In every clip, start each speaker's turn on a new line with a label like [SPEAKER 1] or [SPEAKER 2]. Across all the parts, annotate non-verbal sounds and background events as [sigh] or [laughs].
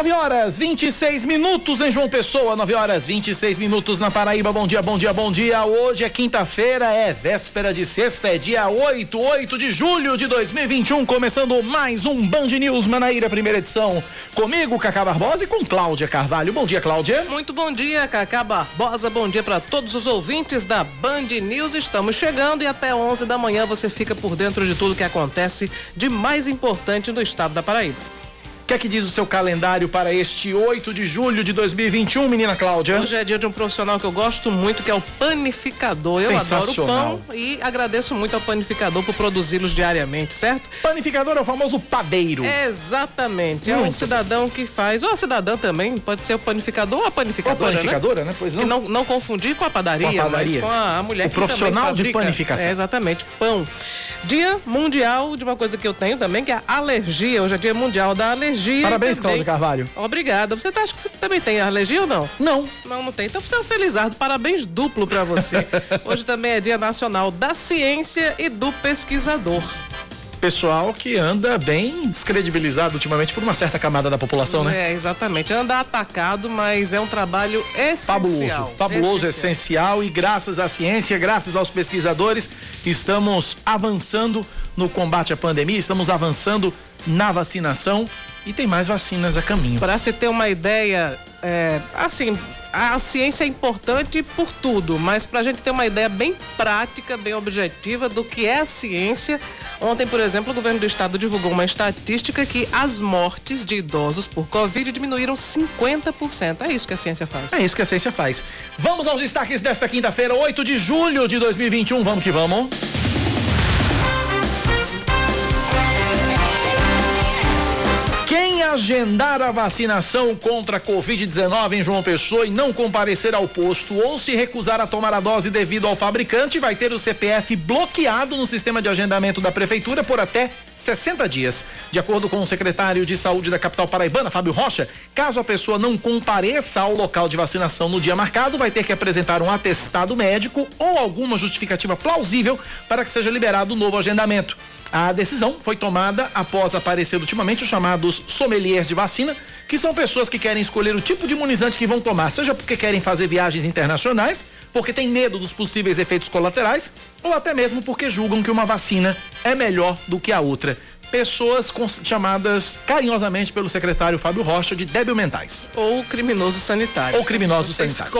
[SPEAKER 1] 9 horas 26 minutos em João Pessoa, 9 horas 26 minutos na Paraíba. Bom dia, bom dia, bom dia. Hoje é quinta-feira, é véspera de sexta, é dia 8, 8 de julho de 2021, começando mais um Band News Manaíra, primeira edição. Comigo, Cacá Barbosa e com Cláudia Carvalho. Bom dia, Cláudia.
[SPEAKER 2] Muito bom dia, Cacá Barbosa. Bom dia para todos os ouvintes da Band News. Estamos chegando e até 11 da manhã você fica por dentro de tudo que acontece de mais importante no estado da Paraíba
[SPEAKER 1] que é que diz o seu calendário para este 8 de julho de 2021, menina Cláudia?
[SPEAKER 2] Hoje é dia de um profissional que eu gosto muito, que é o panificador. Eu adoro pão e agradeço muito ao panificador por produzi-los diariamente, certo?
[SPEAKER 1] Panificador é o famoso padeiro.
[SPEAKER 2] Exatamente. Muito. É um cidadão que faz, ou a cidadã também, pode ser o panificador ou a panificadora.
[SPEAKER 1] Ou a panificadora,
[SPEAKER 2] né?
[SPEAKER 1] né? Pois
[SPEAKER 2] não. não. não. confundir com a padaria, com a padaria. mas com a, a mulher o que
[SPEAKER 1] profissional de panificação.
[SPEAKER 2] É, exatamente, pão. Dia mundial de uma coisa que eu tenho também, que é a alergia. Hoje é dia mundial da alergia.
[SPEAKER 1] Parabéns, Cláudia Carvalho.
[SPEAKER 2] Obrigada. Você tá, acha que você também tem alergia ou não?
[SPEAKER 1] Não.
[SPEAKER 2] Não, não tem. Então você é um felizardo. Parabéns duplo para você. [laughs] Hoje também é dia nacional da ciência e do pesquisador
[SPEAKER 1] pessoal que anda bem descredibilizado ultimamente por uma certa camada da população, né?
[SPEAKER 2] É, exatamente. Anda atacado, mas é um trabalho essencial.
[SPEAKER 1] Fabuloso, fabuloso, essencial. essencial. E graças à ciência, graças aos pesquisadores, estamos avançando no combate à pandemia, estamos avançando na vacinação e tem mais vacinas a caminho.
[SPEAKER 2] Para se ter uma ideia, é, assim, a ciência é importante por tudo, mas para a gente ter uma ideia bem prática, bem objetiva do que é a ciência, ontem, por exemplo, o governo do estado divulgou uma estatística que as mortes de idosos por Covid diminuíram 50%. É isso que a ciência faz.
[SPEAKER 1] É isso que a ciência faz. Vamos aos destaques desta quinta-feira, 8 de julho de 2021. Vamos que vamos. Agendar a vacinação contra a Covid-19 em João Pessoa e não comparecer ao posto ou se recusar a tomar a dose devido ao fabricante, vai ter o CPF bloqueado no sistema de agendamento da Prefeitura por até 60 dias. De acordo com o secretário de Saúde da capital paraibana, Fábio Rocha, caso a pessoa não compareça ao local de vacinação no dia marcado, vai ter que apresentar um atestado médico ou alguma justificativa plausível para que seja liberado o novo agendamento. A decisão foi tomada após aparecer ultimamente os chamados sommeliers de vacina, que são pessoas que querem escolher o tipo de imunizante que vão tomar, seja porque querem fazer viagens internacionais, porque têm medo dos possíveis efeitos colaterais, ou até mesmo porque julgam que uma vacina é melhor do que a outra pessoas chamadas carinhosamente pelo secretário Fábio Rocha de débil mentais.
[SPEAKER 2] Ou criminoso sanitário.
[SPEAKER 1] Ou criminoso sanitário.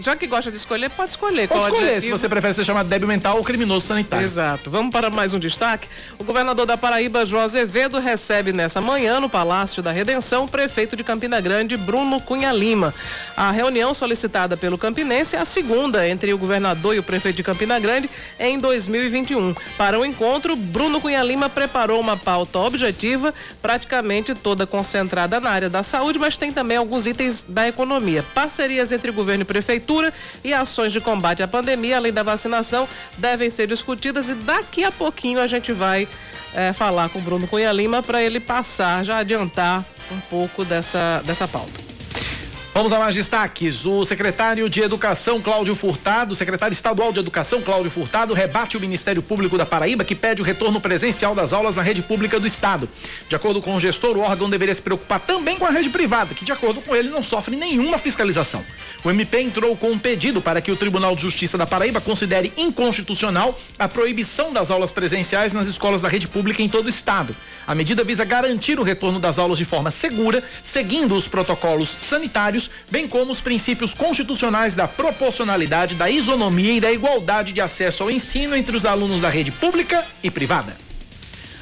[SPEAKER 2] Já que gosta de escolher, pode escolher.
[SPEAKER 1] Pode escolher adjetivo. se você prefere ser chamado débil mental ou criminoso sanitário.
[SPEAKER 2] Exato. Vamos para mais um destaque. O governador da Paraíba, João Azevedo, recebe nessa manhã no Palácio da Redenção o prefeito de Campina Grande, Bruno Cunha Lima. A reunião solicitada pelo Campinense é a segunda entre o governador e o prefeito de Campina Grande em 2021. Para o encontro, Bruno Cunha Lima preparou uma pauta objetiva, praticamente toda concentrada na área da saúde, mas tem também alguns itens da economia. Parcerias entre governo e prefeitura e ações de combate à pandemia, além da vacinação, devem ser discutidas e daqui a pouquinho a gente vai é, falar com o Bruno Cunha Lima para ele passar, já adiantar um pouco dessa, dessa pauta.
[SPEAKER 1] Vamos a mais destaques. O secretário de Educação, Cláudio Furtado, secretário estadual de Educação, Cláudio Furtado, rebate o Ministério Público da Paraíba, que pede o retorno presencial das aulas na rede pública do Estado. De acordo com o gestor, o órgão deveria se preocupar também com a rede privada, que, de acordo com ele, não sofre nenhuma fiscalização. O MP entrou com um pedido para que o Tribunal de Justiça da Paraíba considere inconstitucional a proibição das aulas presenciais nas escolas da rede pública em todo o Estado. A medida visa garantir o retorno das aulas de forma segura, seguindo os protocolos sanitários, bem como os princípios constitucionais da proporcionalidade, da isonomia e da igualdade de acesso ao ensino entre os alunos da rede pública e privada.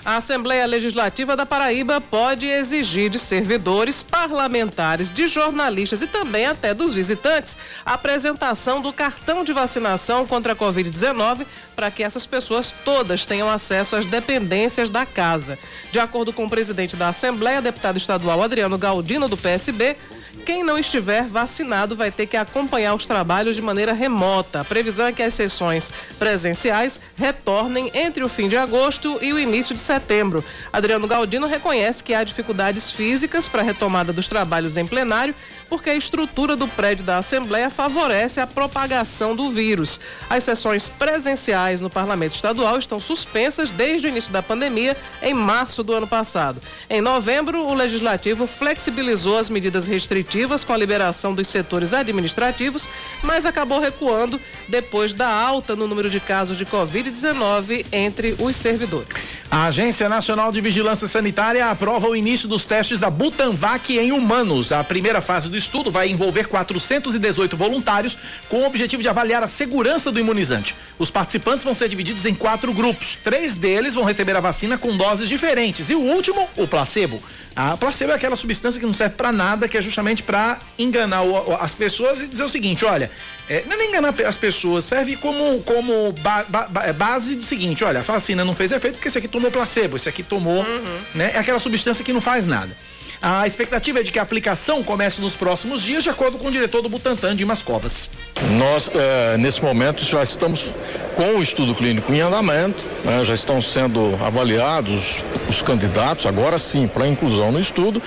[SPEAKER 2] A Assembleia Legislativa da Paraíba pode exigir de servidores, parlamentares, de jornalistas e também até dos visitantes a apresentação do cartão de vacinação contra a Covid-19 para que essas pessoas todas tenham acesso às dependências da casa. De acordo com o presidente da Assembleia, deputado estadual Adriano Galdino, do PSB, quem não estiver vacinado vai ter que acompanhar os trabalhos de maneira remota. A previsão é que as sessões presenciais retornem entre o fim de agosto e o início de setembro. Adriano Galdino reconhece que há dificuldades físicas para a retomada dos trabalhos em plenário, porque a estrutura do prédio da Assembleia favorece a propagação do vírus. As sessões presenciais no Parlamento Estadual estão suspensas desde o início da pandemia, em março do ano passado. Em novembro, o Legislativo flexibilizou as medidas restritivas com a liberação dos setores administrativos, mas acabou recuando depois da alta no número de casos de Covid-19 entre os servidores.
[SPEAKER 1] A Agência Nacional de Vigilância Sanitária aprova o início dos testes da Butanvac em humanos. A primeira fase do do estudo vai envolver 418 voluntários com o objetivo de avaliar a segurança do imunizante. Os participantes vão ser divididos em quatro grupos. Três deles vão receber a vacina com doses diferentes e o último, o placebo. A placebo é aquela substância que não serve para nada, que é justamente para enganar as pessoas e dizer o seguinte: olha, é, não é nem enganar as pessoas, serve como, como ba, ba, é base do seguinte: olha, a vacina não fez efeito porque esse aqui tomou placebo, esse aqui tomou, uhum. né? É aquela substância que não faz nada. A expectativa é de que a aplicação comece nos próximos dias, de acordo com o diretor do Butantan, Dimas Covas.
[SPEAKER 3] Nós, eh, nesse momento, já estamos com o estudo clínico em andamento, né, já estão sendo avaliados os candidatos, agora sim, para inclusão no estudo,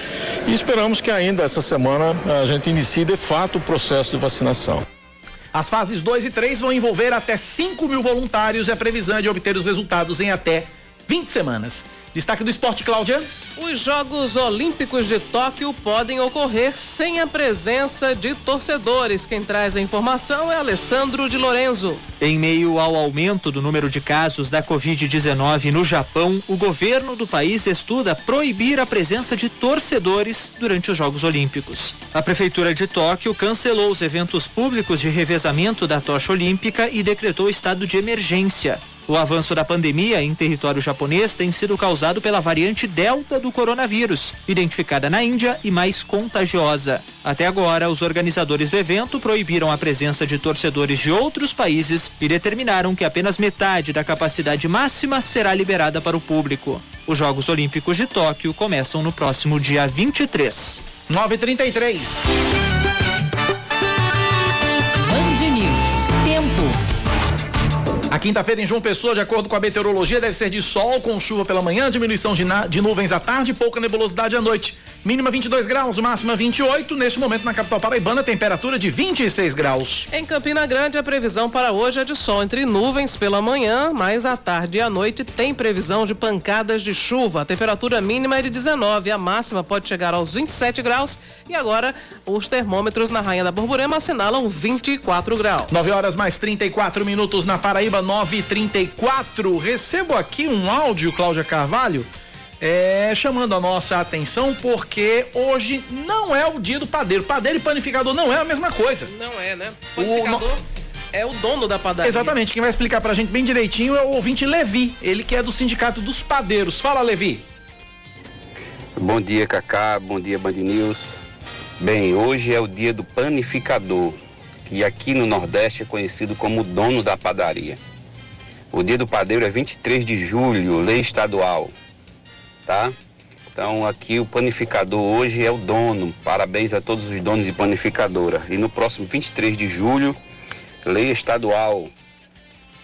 [SPEAKER 3] e esperamos que ainda essa semana a gente inicie de fato o processo de vacinação.
[SPEAKER 1] As fases 2 e 3 vão envolver até 5 mil voluntários e a previsão é de obter os resultados em até 20 semanas. Destaque do esporte, Cláudia.
[SPEAKER 2] Os Jogos Olímpicos de Tóquio podem ocorrer sem a presença de torcedores. Quem traz a informação é Alessandro de Lorenzo.
[SPEAKER 4] Em meio ao aumento do número de casos da Covid-19 no Japão, o governo do país estuda proibir a presença de torcedores durante os Jogos Olímpicos. A Prefeitura de Tóquio cancelou os eventos públicos de revezamento da tocha olímpica e decretou estado de emergência. O avanço da pandemia em território japonês tem sido causado pela variante Delta do coronavírus, identificada na Índia e mais contagiosa. Até agora, os organizadores do evento proibiram a presença de torcedores de outros países e determinaram que apenas metade da capacidade máxima será liberada para o público. Os Jogos Olímpicos de Tóquio começam no próximo dia 23.
[SPEAKER 1] 9:33. A quinta-feira em João Pessoa, de acordo com a meteorologia, deve ser de sol com chuva pela manhã, diminuição de, de nuvens à tarde e pouca nebulosidade à noite. Mínima 22 graus, máxima 28. Neste momento, na capital paraibana, temperatura de 26 graus.
[SPEAKER 2] Em Campina Grande, a previsão para hoje é de sol entre nuvens pela manhã, mas à tarde e à noite tem previsão de pancadas de chuva. A temperatura mínima é de 19, a máxima pode chegar aos 27 graus. E agora, os termômetros na Rainha da Borborema assinalam 24 graus.
[SPEAKER 1] 9 horas mais 34 minutos na Paraíba, 9:34. Recebo aqui um áudio, Cláudia Carvalho é, chamando a nossa atenção porque hoje não é o dia do padeiro. Padeiro e panificador não é a mesma coisa.
[SPEAKER 2] Não é, né? Panificador. O, é o dono da padaria.
[SPEAKER 1] Exatamente, quem vai explicar pra gente bem direitinho é o ouvinte Levi, ele que é do Sindicato dos Padeiros. Fala, Levi.
[SPEAKER 5] Bom dia, Cacá, bom dia, Band News. Bem, hoje é o dia do panificador, que aqui no Nordeste é conhecido como dono da padaria. O dia do padeiro é 23 de julho, lei estadual tá? Então aqui o panificador hoje é o dono. Parabéns a todos os donos de panificadora. E no próximo 23 de julho, lei estadual.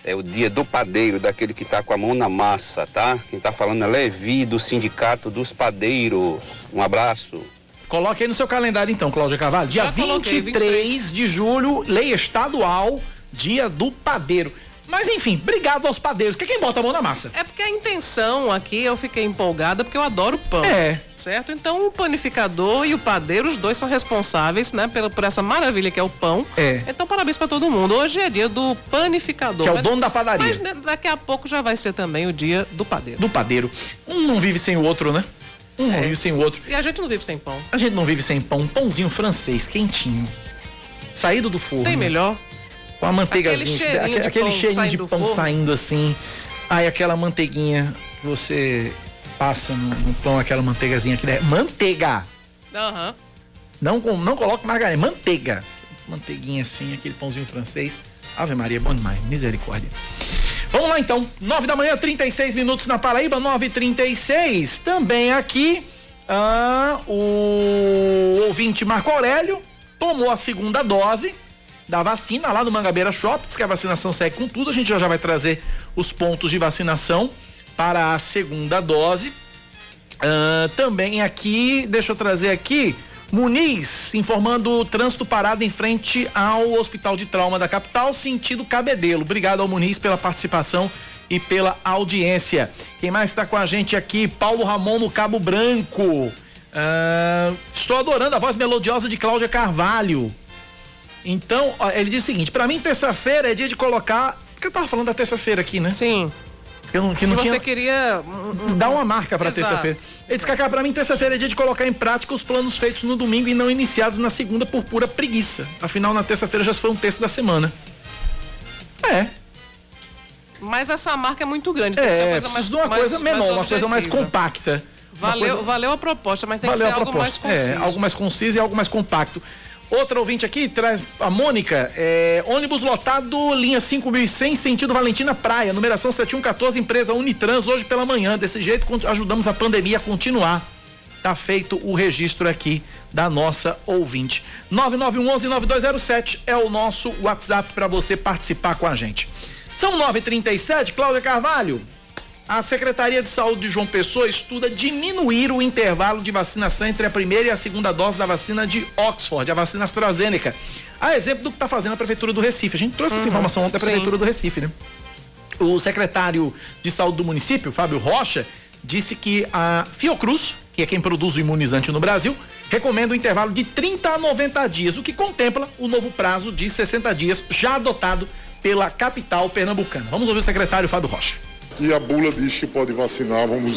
[SPEAKER 5] É o dia do padeiro, daquele que está com a mão na massa, tá? Quem está falando é Levi, do Sindicato dos Padeiros. Um abraço.
[SPEAKER 1] Coloque aí no seu calendário então, Cláudia Carvalho. Dia 23, 23 de julho, lei estadual, dia do padeiro. Mas enfim, obrigado aos padeiros, que é quem bota a mão na massa.
[SPEAKER 2] É porque a intenção aqui, eu fiquei empolgada porque eu adoro pão.
[SPEAKER 1] É.
[SPEAKER 2] Certo? Então o panificador e o padeiro, os dois são responsáveis, né, por, por essa maravilha que é o pão.
[SPEAKER 1] É.
[SPEAKER 2] Então parabéns para todo mundo. Hoje é dia do panificador.
[SPEAKER 1] Que é o dono da padaria.
[SPEAKER 2] Mas daqui a pouco já vai ser também o dia do padeiro.
[SPEAKER 1] Do padeiro. Um não vive sem o outro, né? Um é. vive sem o outro.
[SPEAKER 2] E a gente não vive sem pão.
[SPEAKER 1] A gente não vive sem pão. Pãozinho francês, quentinho. Saído do forno.
[SPEAKER 2] Tem melhor?
[SPEAKER 1] com a manteigazinha,
[SPEAKER 2] aquele cheirinho
[SPEAKER 1] de aquele
[SPEAKER 2] pão,
[SPEAKER 1] cheirinho
[SPEAKER 2] saindo,
[SPEAKER 1] de pão saindo assim. Aí aquela manteiguinha que você passa no, no pão, aquela manteigazinha que é manteiga.
[SPEAKER 2] Uhum.
[SPEAKER 1] Não não coloque margarina, manteiga. Manteiguinha assim, aquele pãozinho francês. Ave Maria, bom demais, misericórdia. Vamos lá então, 9 da manhã, 36 minutos na Paraíba, 9:36. Também aqui Ah, o ouvinte Marco Aurélio tomou a segunda dose da vacina lá no Mangabeira Shop, diz que a vacinação segue com tudo. A gente já, já vai trazer os pontos de vacinação para a segunda dose. Ah, também aqui, deixa eu trazer aqui, Muniz informando o trânsito parado em frente ao Hospital de Trauma da capital, sentido Cabedelo. Obrigado ao Muniz pela participação e pela audiência. Quem mais está com a gente aqui? Paulo Ramon no Cabo Branco. Ah, estou adorando a voz melodiosa de Cláudia Carvalho. Então, ele diz o seguinte: para mim, terça-feira é dia de colocar. Porque eu tava falando da terça-feira aqui, né?
[SPEAKER 2] Sim.
[SPEAKER 1] Que, não, que não tinha.
[SPEAKER 2] você queria. um- um-
[SPEAKER 1] Dá uma marca pra
[SPEAKER 2] Exato.
[SPEAKER 1] terça-feira. Ele diz, Cacá, pra mim, terça-feira é dia de colocar em prática os planos feitos no domingo e não iniciados na segunda por pura preguiça. Afinal, na terça-feira já foi um terço da semana. É,
[SPEAKER 2] Mas essa marca é muito grande. Tem que ser uma
[SPEAKER 1] é,
[SPEAKER 2] coisa mais,
[SPEAKER 1] de uma
[SPEAKER 2] mais-
[SPEAKER 1] coisa menor,
[SPEAKER 2] mais
[SPEAKER 1] uma coisa mais compacta. Uma
[SPEAKER 2] Valeu,
[SPEAKER 1] coisa-
[SPEAKER 2] valeu a proposta, mas tem que ser algo mais
[SPEAKER 1] proposta.
[SPEAKER 2] conciso.
[SPEAKER 1] É, algo mais conciso e algo mais compacto. Outra ouvinte aqui traz a Mônica, é, ônibus lotado, linha 5100, sentido Valentina Praia, numeração 7114, empresa Unitrans, hoje pela manhã. Desse jeito ajudamos a pandemia a continuar. Tá feito o registro aqui da nossa ouvinte. 9911-9207 é o nosso WhatsApp para você participar com a gente. São 9h37, Cláudia Carvalho. A Secretaria de Saúde de João Pessoa estuda diminuir o intervalo de vacinação entre a primeira e a segunda dose da vacina de Oxford, a vacina AstraZeneca. A exemplo do que está fazendo a Prefeitura do Recife. A gente trouxe essa informação ontem da. Prefeitura do Recife, né? O secretário de saúde do município, Fábio Rocha, disse que a Fiocruz, que é quem produz o imunizante no Brasil, recomenda um intervalo de 30 a 90 dias, o que contempla o novo prazo de 60 dias já adotado pela capital pernambucana. Vamos ouvir o secretário Fábio Rocha.
[SPEAKER 6] E a bula diz que pode vacinar, vamos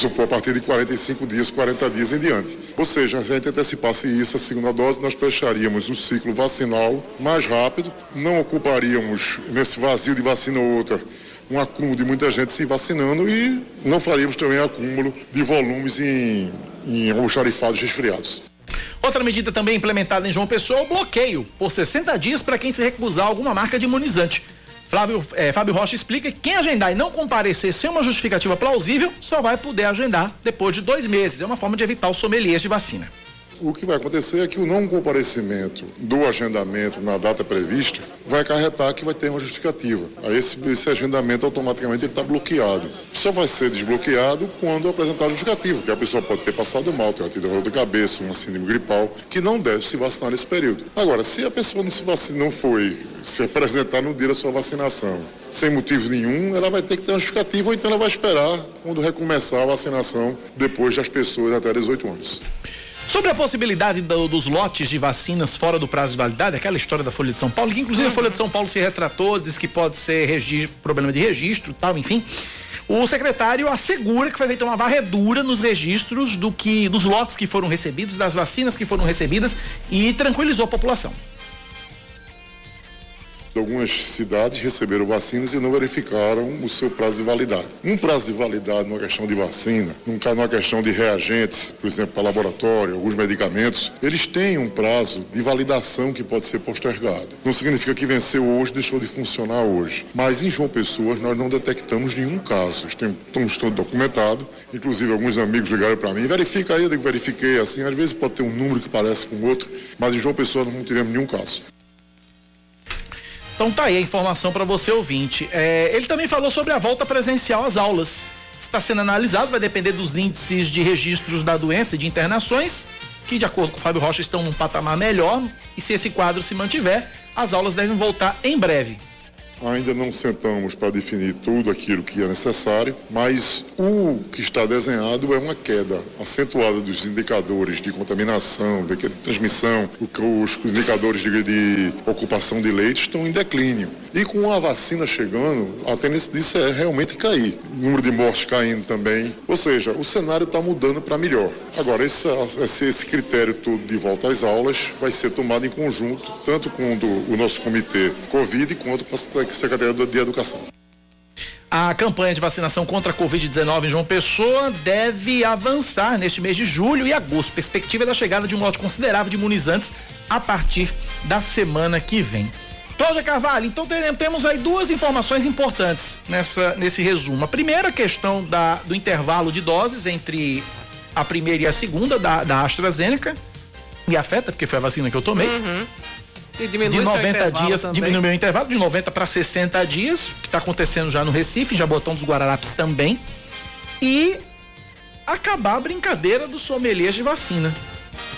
[SPEAKER 6] supor, a partir de 45 dias, 40 dias em diante. Ou seja, se a gente antecipasse isso, a segunda dose, nós fecharíamos o ciclo vacinal mais rápido, não ocuparíamos nesse vazio de vacina ou outra um acúmulo de muita gente se vacinando e não faríamos também acúmulo de volumes em, em almoxarifados resfriados.
[SPEAKER 1] Outra medida também implementada em João Pessoa é o bloqueio por 60 dias para quem se recusar alguma marca de imunizante. Flávio, eh, Fábio Rocha explica que quem agendar e não comparecer sem uma justificativa plausível só vai poder agendar depois de dois meses. É uma forma de evitar os sommeliers de vacina.
[SPEAKER 6] O que vai acontecer é que o não comparecimento do agendamento na data prevista vai acarretar que vai ter uma justificativa. Aí esse, esse agendamento automaticamente está bloqueado. Só vai ser desbloqueado quando apresentar justificativa, porque a pessoa pode ter passado mal, ter tido dor de cabeça, uma síndrome gripal, que não deve se vacinar nesse período. Agora, se a pessoa não se vacina, não foi se apresentar no dia da sua vacinação, sem motivo nenhum, ela vai ter que ter uma justificativa ou então ela vai esperar quando recomeçar a vacinação depois das pessoas até 18 anos.
[SPEAKER 1] Sobre a possibilidade do- dos lotes de vacinas fora do prazo de validade, aquela história da Folha de São Paulo, que inclusive a Folha de São Paulo se retratou, diz que pode ser problema de registro tal, enfim. O secretário assegura que foi feita uma varredura nos registros do que, dos lotes que foram recebidos, das vacinas que foram recebidas e tranquilizou a população.
[SPEAKER 6] Algumas cidades receberam vacinas e não verificaram o seu prazo de validade. Um prazo de validade numa questão de vacina, num caso numa questão de reagentes, por exemplo, para laboratório, alguns medicamentos, eles têm um prazo de validação que pode ser postergado. Não significa que venceu hoje, deixou de funcionar hoje. Mas em João Pessoa nós não detectamos nenhum caso. Estamos todos documentados. Inclusive alguns amigos ligaram para mim, verifica aí, eu digo, verifiquei assim, às vezes pode ter um número que parece com outro, mas em João Pessoa nós não tivemos nenhum caso.
[SPEAKER 1] Então tá aí a informação para você ouvinte. É, ele também falou sobre a volta presencial às aulas. Está sendo analisado, vai depender dos índices de registros da doença e de internações, que de acordo com o Fábio Rocha estão num patamar melhor. E se esse quadro se mantiver, as aulas devem voltar em breve.
[SPEAKER 6] Ainda não sentamos para definir tudo aquilo que é necessário, mas o que está desenhado é uma queda acentuada dos indicadores de contaminação, de transmissão, os indicadores de, de ocupação de leitos estão em declínio. E com a vacina chegando, a tendência disso é realmente cair. O número de mortes caindo também. Ou seja, o cenário está mudando para melhor. Agora, esse, esse, esse critério todo de volta às aulas vai ser tomado em conjunto, tanto com do- o nosso comitê Covid quanto com a Secretaria de Educação.
[SPEAKER 1] A campanha de vacinação contra a Covid-19 em João Pessoa deve avançar neste mês de julho e agosto. Perspectiva é da chegada de um lote considerável de imunizantes a partir da semana que vem. Cláudia Carvalho, então temos aí duas informações importantes nessa, nesse resumo. A primeira questão da, do intervalo de doses entre a primeira e a segunda da, da AstraZeneca. Me afeta, porque foi a vacina que eu tomei.
[SPEAKER 2] Uhum. E diminui
[SPEAKER 1] de
[SPEAKER 2] seu
[SPEAKER 1] 90
[SPEAKER 2] intervalo
[SPEAKER 1] dias,
[SPEAKER 2] também.
[SPEAKER 1] diminui meu intervalo de 90 para 60 dias, que está acontecendo já no Recife, Jabotão dos Guararapes também. E acabar a brincadeira dos sommeliers de vacina.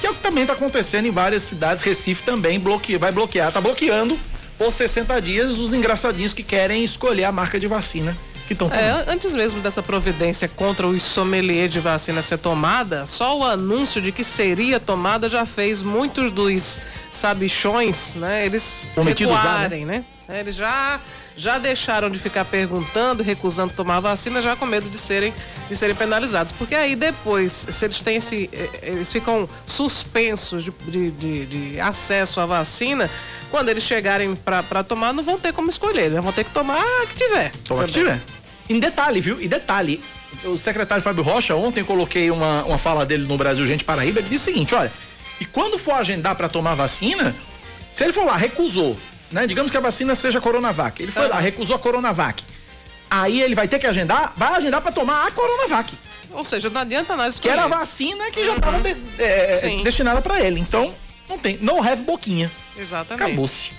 [SPEAKER 1] Que é o que também está acontecendo em várias cidades. Recife também bloqueia, vai bloquear, tá bloqueando por 60 dias os engraçadinhos que querem escolher a marca de vacina que estão.
[SPEAKER 2] É, antes mesmo dessa providência contra o sommelier de vacina ser tomada, só o anúncio de que seria tomada já fez muitos dos sabichões, né? Eles
[SPEAKER 1] Prometidos já,
[SPEAKER 2] recuarem, né? É, Eles já já deixaram de ficar perguntando, recusando tomar vacina, já com medo de serem de serem penalizados, porque aí depois, se eles têm esse, eh, eles ficam suspensos de, de, de- de acesso à vacina, quando eles chegarem para tomar, não vão ter como escolher, né? Vão ter que tomar a que tiver.
[SPEAKER 1] Toma que tiver. Em detalhe, viu? E detalhe, o secretário Fábio Rocha, ontem coloquei uma, uma fala dele no Brasil Gente Paraíba, ele disse o seguinte, olha, e quando for agendar para tomar vacina, se ele for lá, recusou, né? Digamos que a vacina seja Coronavac, ele foi lá, recusou a Coronavac. Aí ele vai ter que agendar, vai agendar para tomar a Coronavac,
[SPEAKER 2] Ou seja, não adianta nada
[SPEAKER 1] que
[SPEAKER 2] escolher.
[SPEAKER 1] era a vacina que já estava
[SPEAKER 2] Sim.
[SPEAKER 1] destinada para ele. Então, não tem, não have boquinha.
[SPEAKER 2] Exatamente.
[SPEAKER 1] Acabou-se.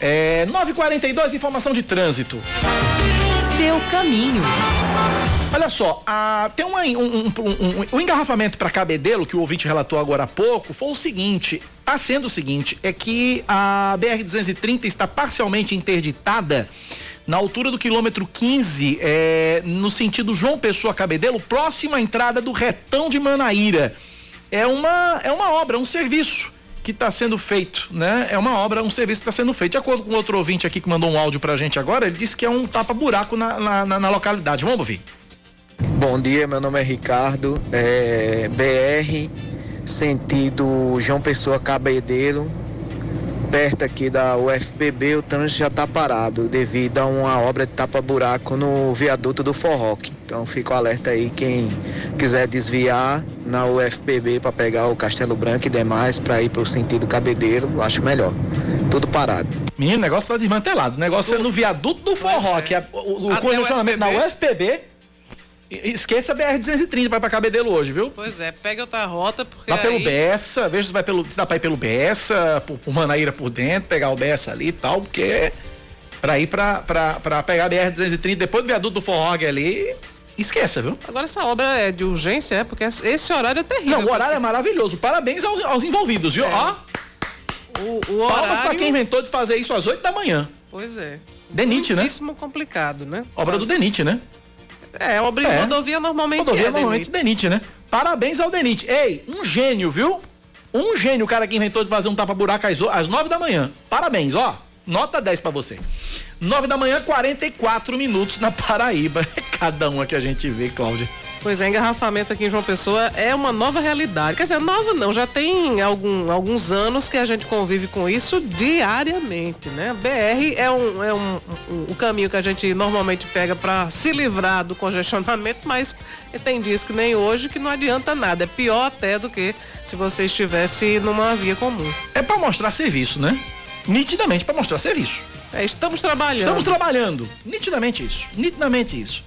[SPEAKER 1] É, 9h42, informação de trânsito.
[SPEAKER 7] Seu caminho.
[SPEAKER 1] Olha só, a- tem uma- um, um- um- um- o engarrafamento para Cabedelo, que o ouvinte relatou agora há pouco, foi o seguinte: está sendo o seguinte, é que a BR-230 está parcialmente interditada na altura do quilômetro 15, é, no sentido João Pessoa Cabedelo, próxima à entrada do retão de Manaíra. É uma, é uma obra, um serviço que está sendo feito, né? É uma obra, um serviço que está sendo feito. De acordo com outro ouvinte aqui que mandou um áudio pra gente agora, ele disse que é um tapa-buraco na, na, na- na localidade. Vamos ouvir.
[SPEAKER 8] Bom dia, meu nome é Ricardo, é BR, sentido João Pessoa Cabedelo, perto aqui da UFBB, o trânsito já está parado devido a uma obra de tapa-buraco no viaduto do Forroque. Então fica o alerta aí, quem quiser desviar na UFBB para pegar o Castelo Branco e demais para ir para o sentido Cabedelo, acho melhor. Tudo parado.
[SPEAKER 1] Menino, o negócio tá desmantelado. O negócio é no viaduto do Forró, que é o, o congestionamento na
[SPEAKER 2] UFPB.
[SPEAKER 1] Esqueça a BR-230, vai pra Cabedelo hoje, viu?
[SPEAKER 2] Pois é, pega outra rota, porque
[SPEAKER 1] Vá pelo
[SPEAKER 2] aí...
[SPEAKER 1] Bessa, veja se, vai pelo, se dá pra ir pelo Bessa, por, por Manaíra por dentro, pegar o Bessa ali e tal, porque pra ir pra, pra, pra pegar a BR-230 depois do viaduto do Forró ali, esqueça, viu?
[SPEAKER 2] Agora essa obra é de urgência, é? Porque esse horário é terrível.
[SPEAKER 1] Não, o horário é
[SPEAKER 2] pra
[SPEAKER 1] maravilhoso. Parabéns aos, aos envolvidos, viu?
[SPEAKER 2] É.
[SPEAKER 1] Ó,
[SPEAKER 2] o, o
[SPEAKER 1] palmas
[SPEAKER 2] horário...
[SPEAKER 1] pra quem inventou de fazer isso às 8 da manhã.
[SPEAKER 2] Pois é.
[SPEAKER 1] Denite, né?
[SPEAKER 2] Complicado, né?
[SPEAKER 1] Obra do Denite, né?
[SPEAKER 2] É, obra
[SPEAKER 1] É.
[SPEAKER 2] rodovia normalmente
[SPEAKER 1] Rodovia
[SPEAKER 2] é,
[SPEAKER 1] normalmente
[SPEAKER 2] Denite.
[SPEAKER 1] Denite, né? Parabéns ao Denite. Ei, um gênio, viu? Um gênio, o cara que inventou de fazer um tapa-buraco às, às 9 da manhã. Parabéns, ó. Nota 10 pra você. 9 da manhã, 44 minutos na Paraíba. É [laughs] cada uma que a gente vê, Cláudia.
[SPEAKER 2] Pois é, engarrafamento aqui em João Pessoa é uma nova realidade. Quer dizer, nova não, já tem algum, alguns anos que a gente convive com isso diariamente, né? BR é um, é um, um- o caminho que a gente normalmente pega para se livrar do congestionamento, mas tem dias que nem hoje que não adianta nada. É pior até do que se você estivesse numa via comum.
[SPEAKER 1] É pra mostrar serviço, né? Nitidamente pra mostrar serviço.
[SPEAKER 2] É, estamos trabalhando.
[SPEAKER 1] Estamos trabalhando. Nitidamente isso. Nitidamente isso.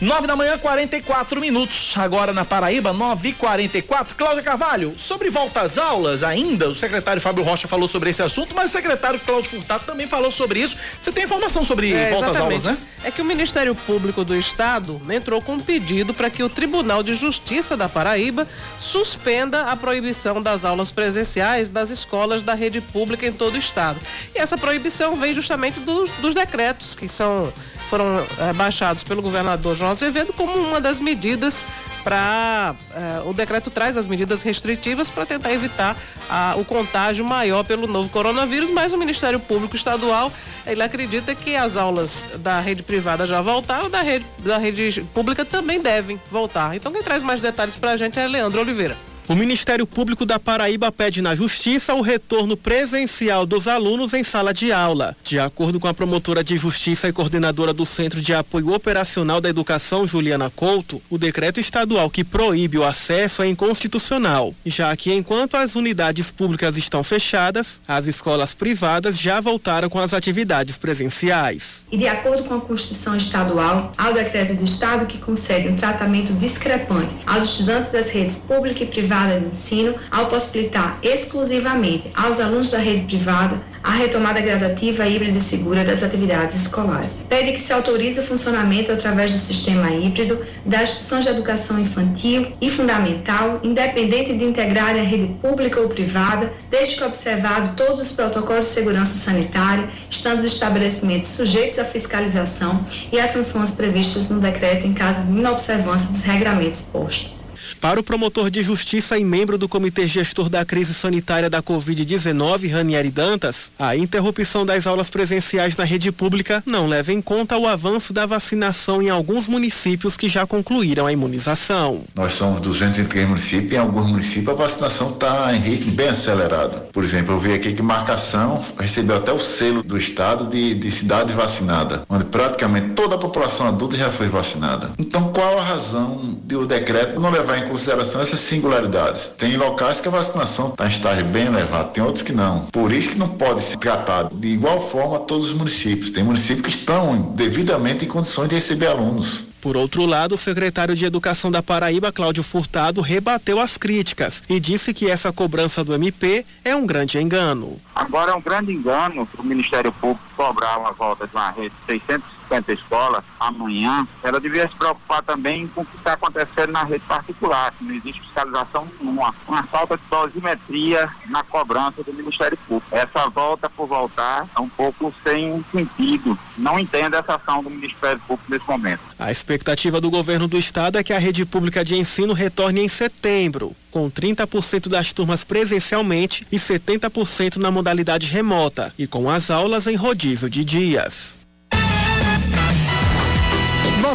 [SPEAKER 1] 9 da manhã, 44 minutos. Agora na Paraíba, 9 e 44 Cláudia Carvalho, sobre volta às aulas ainda, o secretário Fábio Rocha falou sobre esse assunto, mas o secretário Cláudio Furtado também falou sobre isso. Você tem informação sobre
[SPEAKER 2] É,
[SPEAKER 1] volta às aulas, né?
[SPEAKER 2] É que o Ministério Público do Estado entrou com um pedido para que o Tribunal de Justiça da Paraíba suspenda a proibição das aulas presenciais das escolas da rede pública em todo o estado. E essa proibição vem justamente do- dos decretos que são foram eh, baixados pelo governador João Azevedo como uma das medidas para o decreto traz as medidas restritivas para tentar evitar ah, o contágio maior pelo novo coronavírus, mas o Ministério Público Estadual ele acredita que as aulas da rede privada já voltaram, da rede, da rede pública também devem voltar. Então quem traz mais detalhes para a gente é Leandro Oliveira.
[SPEAKER 9] O Ministério Público da Paraíba pede na Justiça o retorno presencial dos alunos em sala de aula. De acordo com a promotora de Justiça e coordenadora do Centro de Apoio Operacional da Educação, Juliana Couto, o decreto estadual que proíbe o acesso é inconstitucional, já que enquanto as unidades públicas estão fechadas, as escolas privadas já voltaram com as atividades presenciais.
[SPEAKER 10] E de acordo com a Constituição Estadual, há o decreto do Estado que concede um tratamento discrepante aos estudantes das redes pública e privada privada de ensino ao possibilitar exclusivamente aos alunos da rede privada a retomada gradativa, híbrida e segura das atividades escolares. Pede que se autorize o funcionamento através do sistema híbrido das instituições de educação infantil e fundamental, independente de integrarem a rede pública ou privada, desde que observado todos os protocolos de segurança sanitária, estando os estabelecimentos sujeitos à fiscalização e às sanções previstas no decreto em caso de inobservância dos regramentos postos.
[SPEAKER 9] Para o promotor de justiça e membro do Comitê Gestor da Crise Sanitária da Covid-19, Ranieri Dantas, a interrupção das aulas presenciais na rede pública não leva em conta o avanço da vacinação em alguns municípios que já concluíram a imunização.
[SPEAKER 11] Nós somos 203 municípios em alguns municípios a vacinação está em ritmo bem acelerado. Por exemplo, eu vi aqui que Marcação recebeu até o selo do estado de, de cidade vacinada, onde praticamente toda a população adulta já foi vacinada. Então, qual a razão de o decreto não levar em consideração essas singularidades. Tem locais que a vacinação está em estágio bem elevado, tem outros que não. Por isso que não pode se tratar de igual forma todos os municípios. Tem municípios que estão devidamente em condições de receber alunos.
[SPEAKER 9] Por outro lado, o secretário de Educação da Paraíba, Cláudio Furtado, rebateu as críticas e disse que essa cobrança do MP é um grande engano.
[SPEAKER 12] Agora é um grande engano para o Ministério Público cobrar uma volta de uma rede de 650 escolas amanhã. Ela devia se preocupar também com o que está acontecendo na rede particular, que não existe fiscalização nenhuma. Uma falta de dosimetria na cobrança do Ministério Público. Essa volta por voltar é um pouco sem sentido. Não entendo essa ação do Ministério Público nesse momento.
[SPEAKER 9] A expectativa do governo do estado é que a rede pública de ensino retorne em setembro, com 30% das turmas presencialmente e 70% na modalidade remota, e com as aulas em rodízio de dias.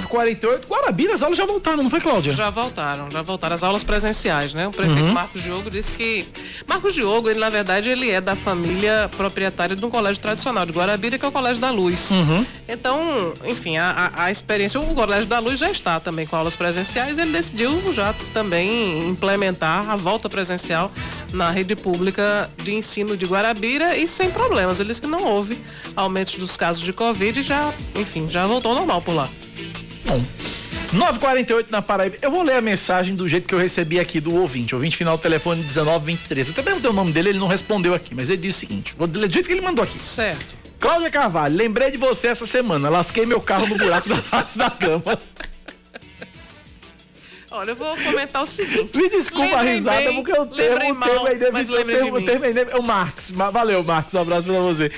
[SPEAKER 1] 948, Guarabira, as aulas já voltaram, não foi, Cláudia?
[SPEAKER 2] Já voltaram, já voltaram as aulas presenciais, né? O prefeito uhum. Marcos Diogo disse que. Marcos Diogo, ele na verdade, ele é da família proprietária de um colégio tradicional de Guarabira, que é o Colégio da Luz. Uhum. Então, enfim, a, a, a, experiência, o Colégio da Luz já está também com aulas presenciais, ele decidiu já também implementar a volta presencial na rede pública de ensino de Guarabira e sem problemas. Ele disse que não houve aumentos dos casos de Covid e já, enfim, já voltou ao normal por lá.
[SPEAKER 1] Bom. 948 na Paraíba. Eu vou ler a mensagem do jeito que eu recebi aqui do ouvinte. Ouvinte final do telefone 1923. Eu até perguntei o nome dele, ele não respondeu aqui, mas ele disse o seguinte: vou ler do jeito que ele mandou aqui.
[SPEAKER 2] Certo.
[SPEAKER 1] Cláudia Carvalho, lembrei de você essa semana. Lasquei meu carro no buraco da [laughs] face da cama.
[SPEAKER 2] Olha, eu vou comentar o seguinte.
[SPEAKER 1] Me desculpa a risada, bem, porque eu tenho o
[SPEAKER 2] mal, termo
[SPEAKER 1] ainda
[SPEAKER 2] mas lembrei de mim.
[SPEAKER 1] É o Marx. Valeu, Marx. Um abraço pra você.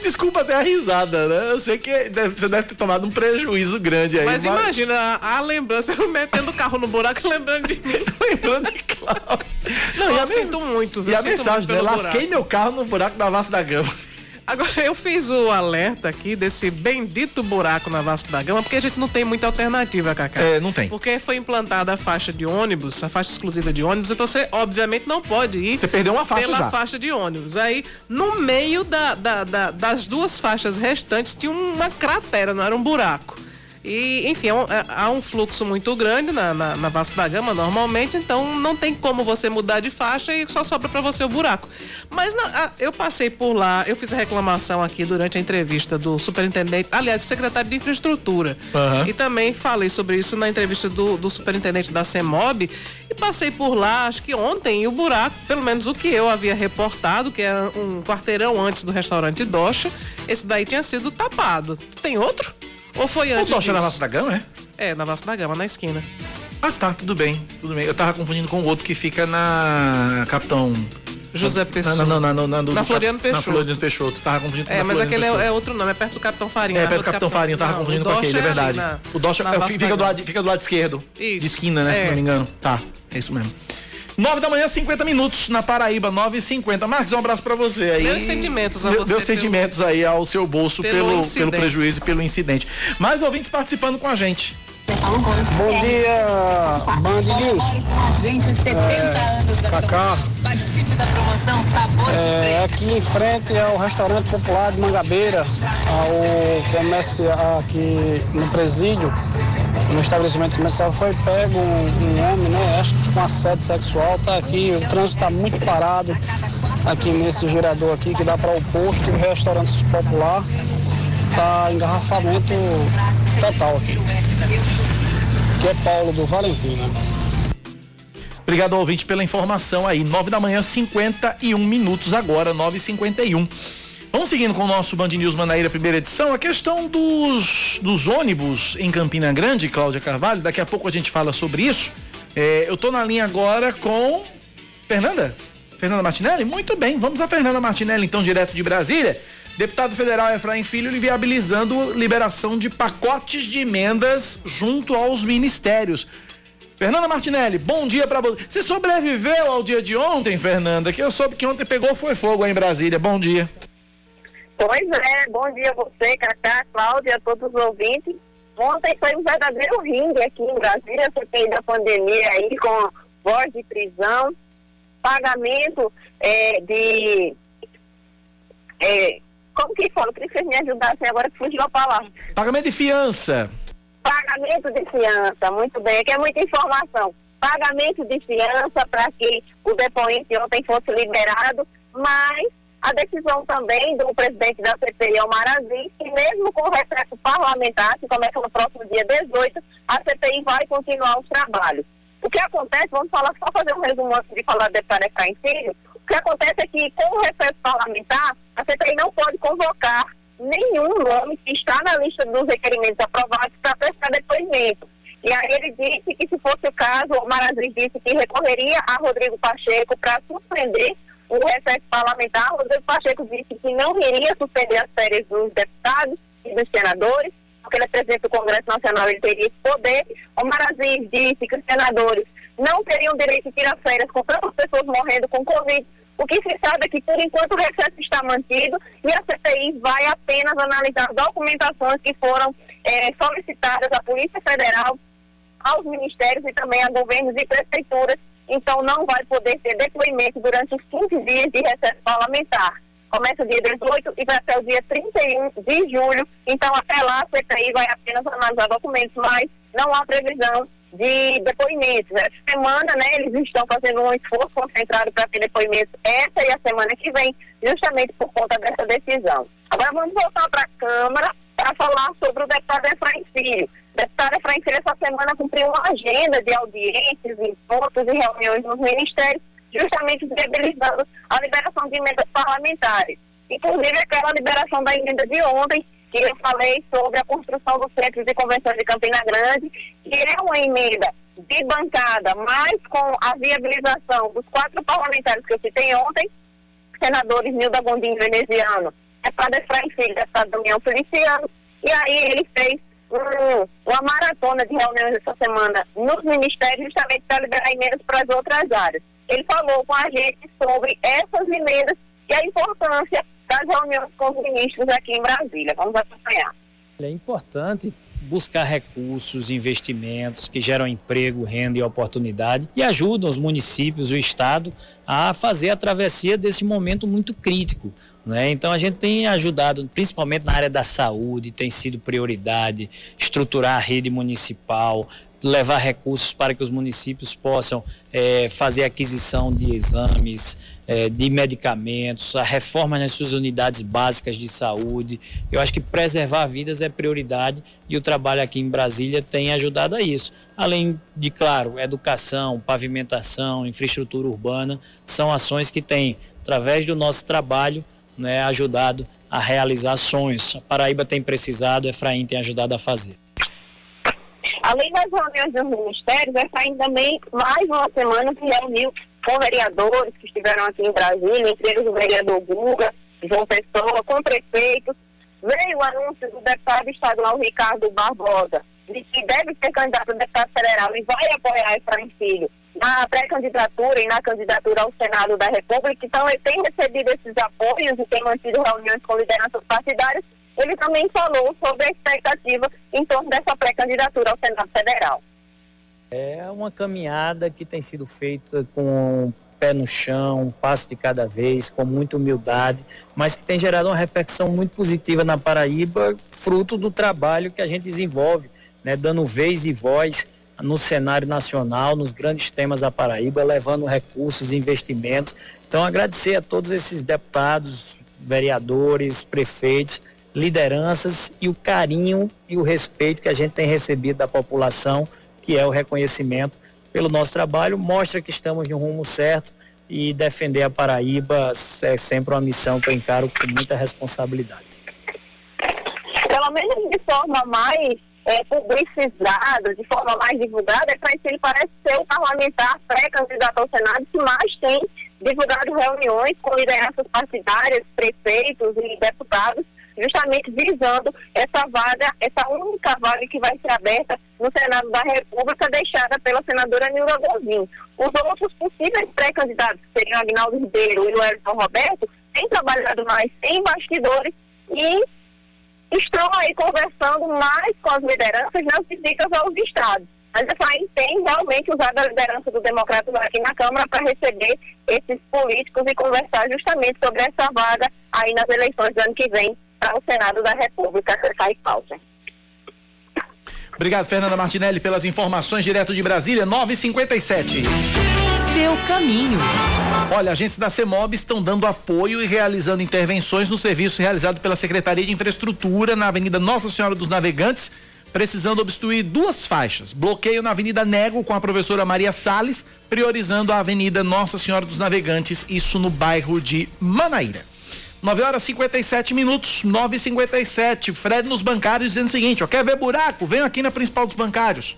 [SPEAKER 1] Desculpa até a risada, né? Eu sei que deve, você deve ter tomado um prejuízo grande aí.
[SPEAKER 2] Mas, mas... imagina a, a, lembrança, eu metendo o carro no buraco lembrando de mim. [laughs]
[SPEAKER 1] lembrando de Cláudio.
[SPEAKER 2] Não, eu sinto muito, viu?
[SPEAKER 1] E a mensagem, né? Lasquei meu carro no buraco da Vasta da Gama.
[SPEAKER 2] Agora, eu fiz o alerta aqui desse bendito buraco na Vasco da Gama, porque a gente não tem muita alternativa, Cacá.
[SPEAKER 1] É, não tem.
[SPEAKER 2] Porque foi implantada a faixa de ônibus, a faixa exclusiva de ônibus, então você, obviamente, não pode ir.
[SPEAKER 1] Você perdeu uma faixa
[SPEAKER 2] Pela
[SPEAKER 1] já.
[SPEAKER 2] faixa de ônibus. Aí, no meio da, da, da, das duas faixas restantes, tinha uma cratera, não era um buraco. E, enfim, é um, é, há um fluxo muito grande na, na, na, Vasco da Gama normalmente, então não tem como você mudar de faixa e só sobra para você o buraco. Mas na, a, eu passei por lá, eu fiz a reclamação aqui durante a entrevista do superintendente, aliás, do secretário de infraestrutura. Uhum. E também falei sobre isso na entrevista do, do superintendente da CEMOB. E passei por lá, acho que ontem, e o buraco, pelo menos o que eu havia reportado, que é um quarteirão antes do restaurante Docha, esse daí tinha sido tapado. Tem outro? Ou foi antes? O
[SPEAKER 1] Docha na Vasta da Gama,
[SPEAKER 2] é? É, na Vasta da Gama, na esquina.
[SPEAKER 1] Ah, tá, tudo bem, tudo bem. Eu tava confundindo com o outro que fica na Capitão.
[SPEAKER 2] José Peixoto.
[SPEAKER 1] Na, na, na, na,
[SPEAKER 2] na Floriano Peixoto.
[SPEAKER 1] Na Floriano Peixoto. Tava confundindo
[SPEAKER 2] com É, mas aquele é, é, outro nome, é perto do Capitão Farinha.
[SPEAKER 1] É, perto do Capitão, Farinha, tava não, confundindo com aquele, é verdade. Na, o Docha é, fica, do lado, fica do lado esquerdo. Isso. De esquina, né, é. se não me engano. Tá, é isso mesmo. 9 da manhã, 50 minutos na Paraíba, 9 e 50 Marcos, um abraço para você aí.
[SPEAKER 2] Meus sentimentos a você.
[SPEAKER 1] Meus sentimentos aí ao seu bolso pelo, pelo, pelo prejuízo e pelo incidente. Mais ouvintes participando com a gente.
[SPEAKER 13] Bom dia, Band News.
[SPEAKER 14] Gente, 70
[SPEAKER 13] É,
[SPEAKER 14] anos da
[SPEAKER 13] Cacá.
[SPEAKER 14] Participe da promoção Sabor
[SPEAKER 13] É, aqui em frente ao restaurante popular de Mangabeira, ao comércio aqui no presídio, no estabelecimento comercial, foi pego um, um homem, né? Acho que com assédio sexual, tá aqui, o trânsito está muito parado aqui nesse girador aqui que dá para o posto do restaurante popular. Tá engarrafamento total aqui. Aqui é Paulo do Valentina.
[SPEAKER 1] Obrigado, ouvinte, pela informação aí. 9 da manhã, 51 minutos agora, 9h51. Vamos seguindo com o nosso Band News Manaíra, primeira edição. A questão dos, dos ônibus em Campina Grande, Cláudia Carvalho, daqui a pouco a gente fala sobre isso. É, eu tô na linha agora com. Fernanda? Fernanda Martinelli? Muito bem, vamos a Fernanda Martinelli, então, direto de Brasília. Deputado federal Efraim Filho viabilizando liberação de pacotes de emendas junto aos ministérios. Fernanda Martinelli, bom dia pra você. Você sobreviveu ao dia de ontem, Fernanda? Que eu soube que ontem pegou foi fogo aí em Brasília. Bom dia.
[SPEAKER 15] Pois é, bom dia a você, Cacá, Cláudia, a todos os ouvintes. Ontem foi um verdadeiro ringue aqui em Brasília, a CPI da pandemia aí, com voz de prisão, pagamento é, de. é, como que fala? Queria que vocês me ajudassem agora que fugiu a palavra.
[SPEAKER 1] Pagamento de fiança.
[SPEAKER 15] Pagamento de fiança, muito bem, aqui é muita informação. Pagamento de fiança para que o depoente ontem fosse liberado, mas a decisão também do presidente da CPI, Omar Aziz, que mesmo com o recesso parlamentar, que começa no próximo dia 18, a CPI vai continuar os trabalhos. O que acontece, vamos falar, só fazer um resumo antes de falar do deputado Efraim Filho, que acontece é que com o recesso parlamentar, a CPI não pode convocar nenhum nome que está na lista dos requerimentos aprovados para prestar depoimento. E aí ele disse que se fosse o caso, o Marazzi disse que recorreria a Rodrigo Pacheco para suspender o recesso parlamentar. Rodrigo Pacheco disse que não iria suspender as férias dos deputados e dos senadores, porque ele é presidente do Congresso Nacional, ele teria esse poder. O Marazzi disse que os senadores não teriam direito de tirar férias com tantas pessoas morrendo com Covid. O que se sabe é que, por enquanto, o recesso está mantido e a CPI vai apenas analisar documentações que foram eh, solicitadas à Polícia Federal, aos ministérios e também a governos e prefeituras. Então, não vai poder ter depoimento durante os 15 dias de recesso parlamentar. Começa dia 18 e vai até o dia 31 de julho. Então, até lá, a CPI vai apenas analisar documentos, mas não há previsão de depoimentos. Essa semana, né, eles estão fazendo um esforço concentrado para ter depoimentos essa e a semana que vem, justamente por conta dessa decisão. Agora vamos voltar para a Câmara para falar sobre o deputado Efraim Filho. O deputado Efraim Filho essa semana cumpriu uma agenda de audiências, encontros e reuniões nos ministérios, justamente viabilizando a liberação de emendas parlamentares. Inclusive aquela liberação da emenda de ontem, que eu falei sobre a construção do Centro de Convenções de Campina Grande, que é uma emenda de bancada, mas com a viabilização dos quatro parlamentares que eu citei ontem, senadores Nilda Gondim Veneziano, deputado Efraim Filho, deputado Damião Feliciano, e aí ele fez um, uma maratona de reuniões essa semana nos ministérios justamente para liberar emendas para as outras áreas. Ele falou com a gente sobre essas emendas e a importância das reuniões com os ministros aqui em Brasília. Vamos acompanhar.
[SPEAKER 16] É importante buscar recursos, investimentos que geram emprego, renda e oportunidade e ajudam os municípios, o Estado a fazer a travessia desse momento muito crítico. Né? Então a gente tem ajudado, principalmente na área da saúde, tem sido prioridade, estruturar a rede municipal, levar recursos para que os municípios possam é, fazer aquisição de exames, é, de medicamentos, a reforma nas suas unidades básicas de saúde. Eu acho que preservar vidas é prioridade e o trabalho aqui em Brasília tem ajudado a isso. Além de, claro, educação, pavimentação, infraestrutura urbana, são ações que têm, através do nosso trabalho, né, ajudado a realizar sonhos. A Paraíba tem precisado, Efraim tem ajudado a fazer.
[SPEAKER 15] Além das reuniões dos ministérios, Efraim também, mais uma semana, se reuniu com vereadores que estiveram aqui em Brasília, entre eles o vereador Guga, João Pessoa, com prefeitos. Veio o anúncio do deputado estadual Ricardo Barbosa, de que deve ser candidato a deputado federal e vai apoiar Efraim Filho na pré-candidatura e na candidatura ao Senado da República. Então, ele tem recebido esses apoios e tem mantido reuniões com lideranças partidárias ele também falou sobre a expectativa em torno dessa pré-candidatura ao Senado Federal.
[SPEAKER 16] É uma caminhada que tem sido feita com pé no chão, um passo de cada vez, com muita humildade, mas que tem gerado uma repercussão muito positiva na Paraíba, fruto do trabalho que a gente desenvolve, né, dando vez e voz no cenário nacional, nos grandes temas da Paraíba, levando recursos, investimentos. Então, agradecer a todos esses deputados, vereadores, prefeitos, lideranças e o carinho e o respeito que a gente tem recebido da população, que é o reconhecimento pelo nosso trabalho, mostra que estamos no rumo certo e defender a Paraíba é sempre uma missão que eu encaro com muita responsabilidade.
[SPEAKER 15] Pelo menos de forma mais é, publicizada, de forma mais divulgada, é para ele parece ser o parlamentar pré-candidato ao Senado que mais tem divulgado reuniões com lideranças partidárias, prefeitos e deputados, justamente visando essa vaga, essa única vaga que vai ser aberta no Senado da República, deixada pela senadora Nilda Gozin. Os outros possíveis pré-candidatos, que seriam Agnaldo Ribeiro e o Elton Roberto, têm trabalhado mais em bastidores e estão aí conversando mais com as lideranças nas visitas aos estados. Mas a FAIN tem realmente usado a liderança do Democratas aqui na Câmara para receber esses políticos e conversar justamente sobre essa vaga aí nas eleições do ano que vem para o Senado da República, que sai pauta.
[SPEAKER 1] Obrigado, Fernanda Martinelli, pelas informações direto de Brasília, 957.
[SPEAKER 7] Seu caminho.
[SPEAKER 1] Olha, agentes da CEMOB estão dando apoio e realizando intervenções no serviço realizado pela Secretaria de Infraestrutura na Avenida Nossa Senhora dos Navegantes, precisando obstruir duas faixas. Bloqueio na Avenida Nego com a professora Maria Sales, priorizando a Avenida Nossa Senhora dos Navegantes, isso no bairro de Manaíra. 9 horas 57 minutos, 9 e 57 Fred nos bancários dizendo o seguinte: ó, quer ver buraco? Vem aqui na principal dos bancários.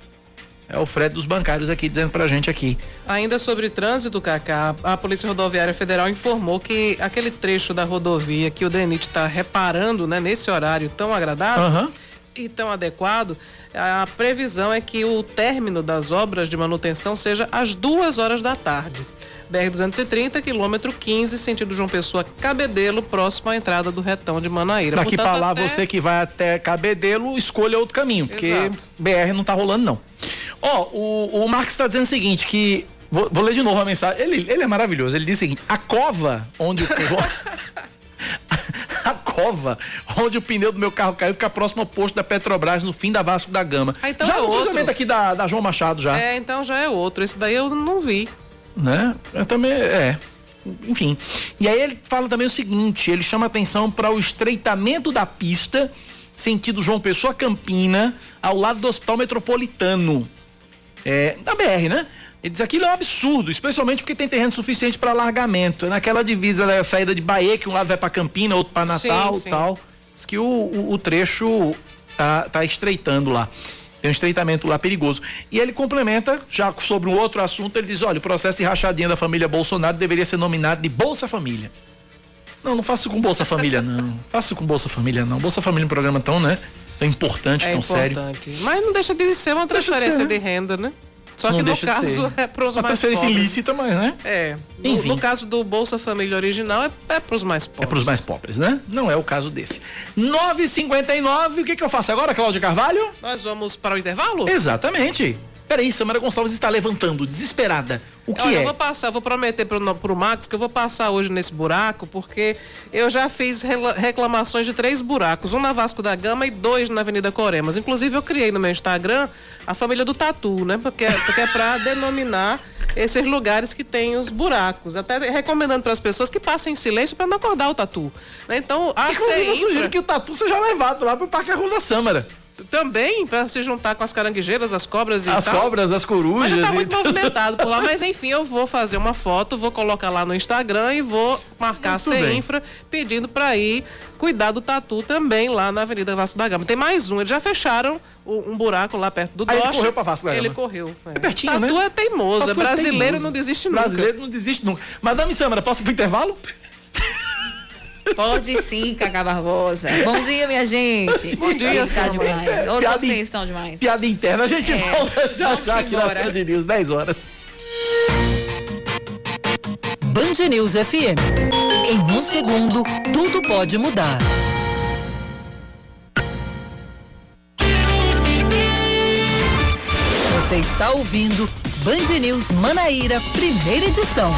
[SPEAKER 1] É o Fred dos bancários aqui dizendo pra gente aqui.
[SPEAKER 2] Ainda sobre trânsito, Cacá, a Polícia Rodoviária Federal informou que aquele trecho da rodovia que o DENIT está reparando, né, nesse horário tão agradável
[SPEAKER 1] Aham.
[SPEAKER 2] e tão adequado, a previsão é que o término das obras de manutenção seja às duas horas da tarde. BR-230, quilômetro 15, sentido João Pessoa, Cabedelo, próximo à entrada do retão de Manaíra.
[SPEAKER 1] Daqui pra lá,
[SPEAKER 2] até-
[SPEAKER 1] você que vai até Cabedelo, escolha outro caminho, porque
[SPEAKER 2] Exato.
[SPEAKER 1] BR não tá rolando, não. Ó, o, o Marcos tá dizendo o seguinte: que. Vou, vou ler de novo a mensagem. Ele, ele é maravilhoso. Ele diz o seguinte: a cova onde o. [laughs] [laughs] a cova onde o pneu do meu carro caiu fica próximo ao posto da Petrobras, no fim da Vasco da Gama.
[SPEAKER 2] Ah, então
[SPEAKER 1] já
[SPEAKER 2] é
[SPEAKER 1] no
[SPEAKER 2] outro.
[SPEAKER 1] aqui da, da João Machado já.
[SPEAKER 2] É, então já é outro. Esse daí eu não vi.
[SPEAKER 1] Né? Eu também, é. Enfim. E aí ele fala também o seguinte, ele chama atenção para o estreitamento da pista sentido João Pessoa Campina, ao lado do Hospital Metropolitano. É, da BR, né? Ele diz aquilo é um absurdo, especialmente porque tem terreno suficiente para alargamento. É naquela divisa da saída de Bahia, que um lado vai para Campina, outro para Natal
[SPEAKER 2] Sim, sim.
[SPEAKER 1] tal. Diz que o, o, o trecho tá, tá estreitando lá. Tem um estreitamento lá perigoso. E ele complementa, já sobre um outro assunto, ele diz: olha, o processo de rachadinha da família Bolsonaro deveria ser nominado de Bolsa Família. Não, não faço com Bolsa Família, [laughs] não. Faço com Bolsa Família, não. Bolsa Família é um programa tão, né? Tão importante,
[SPEAKER 2] É
[SPEAKER 1] tão sério.
[SPEAKER 2] importante. Mas não deixa de ser uma
[SPEAKER 1] Deixa de
[SPEAKER 2] transferência
[SPEAKER 1] ser,
[SPEAKER 2] de,
[SPEAKER 1] né?
[SPEAKER 2] renda, né? Só
[SPEAKER 1] Não
[SPEAKER 2] que no caso
[SPEAKER 1] ser.
[SPEAKER 2] é para os
[SPEAKER 1] Uma
[SPEAKER 2] mais
[SPEAKER 1] transferência
[SPEAKER 2] pobres.
[SPEAKER 1] ilícita, mas, né?
[SPEAKER 2] É. No,
[SPEAKER 1] Enfim.
[SPEAKER 2] no caso do Bolsa Família original, é, é para os mais
[SPEAKER 1] É
[SPEAKER 2] pobres.
[SPEAKER 1] para os mais pobres, né? Não é o caso desse. 9h59, o que, que eu faço agora, Cláudia Carvalho?
[SPEAKER 2] Nós vamos para o intervalo?
[SPEAKER 1] Exatamente. Peraí, Samara Gonçalves está levantando, desesperada. O que
[SPEAKER 2] Olha,
[SPEAKER 1] é?
[SPEAKER 2] eu vou passar, eu vou prometer pro, pro Max que eu vou passar hoje nesse buraco, porque eu já fiz reclamações de três buracos, um na Vasco da Gama e dois na Avenida Coremas. Inclusive, eu criei no meu Instagram a família do Tatu, né? Porque, porque é pra [laughs] denominar esses lugares que tem os buracos. Até recomendando para as pessoas que passem em silêncio para não acordar o Tatu. né? Então, a
[SPEAKER 1] Inclusive, eu sugiro que o Tatu seja levado lá pro Parque Arroio da Sâmara.
[SPEAKER 2] Também para se juntar com as caranguejeiras, as cobras e
[SPEAKER 1] As
[SPEAKER 2] tal.
[SPEAKER 1] cobras, as corujas.
[SPEAKER 2] Mas já tá
[SPEAKER 1] e
[SPEAKER 2] muito [laughs] movimentado por lá. Mas enfim, eu vou fazer uma foto, vou colocar lá no Instagram e vou marcar
[SPEAKER 1] Muito
[SPEAKER 2] a. CEINFRA pedindo para ir cuidar do tatu também lá na Avenida Vasco da Gama. Tem mais um, eles já fecharam um buraco lá perto do
[SPEAKER 1] Aí ele correu pra Vasco da
[SPEAKER 2] Ele
[SPEAKER 1] Gama.
[SPEAKER 2] correu. É,
[SPEAKER 1] pertinho,
[SPEAKER 2] tatu
[SPEAKER 1] né?
[SPEAKER 2] é teimoso,
[SPEAKER 1] Tatu
[SPEAKER 2] é
[SPEAKER 1] é
[SPEAKER 2] brasileiro
[SPEAKER 1] teimoso.
[SPEAKER 2] não desiste nunca.
[SPEAKER 1] Brasileiro não desiste nunca. Madame Sâmara, posso ir pro intervalo?
[SPEAKER 17] Pode sim, Cacá Barbosa. Bom dia, minha gente.
[SPEAKER 1] Bom dia, Está
[SPEAKER 17] demais.
[SPEAKER 1] É,
[SPEAKER 17] Ou vocês
[SPEAKER 1] in...
[SPEAKER 17] estão demais.
[SPEAKER 1] Piada interna, a gente
[SPEAKER 17] é.
[SPEAKER 1] volta já já aqui na Band News, 10 horas.
[SPEAKER 7] Band News FM. Em um segundo, tudo pode mudar. Você está ouvindo Band News Manaíra, primeira edição.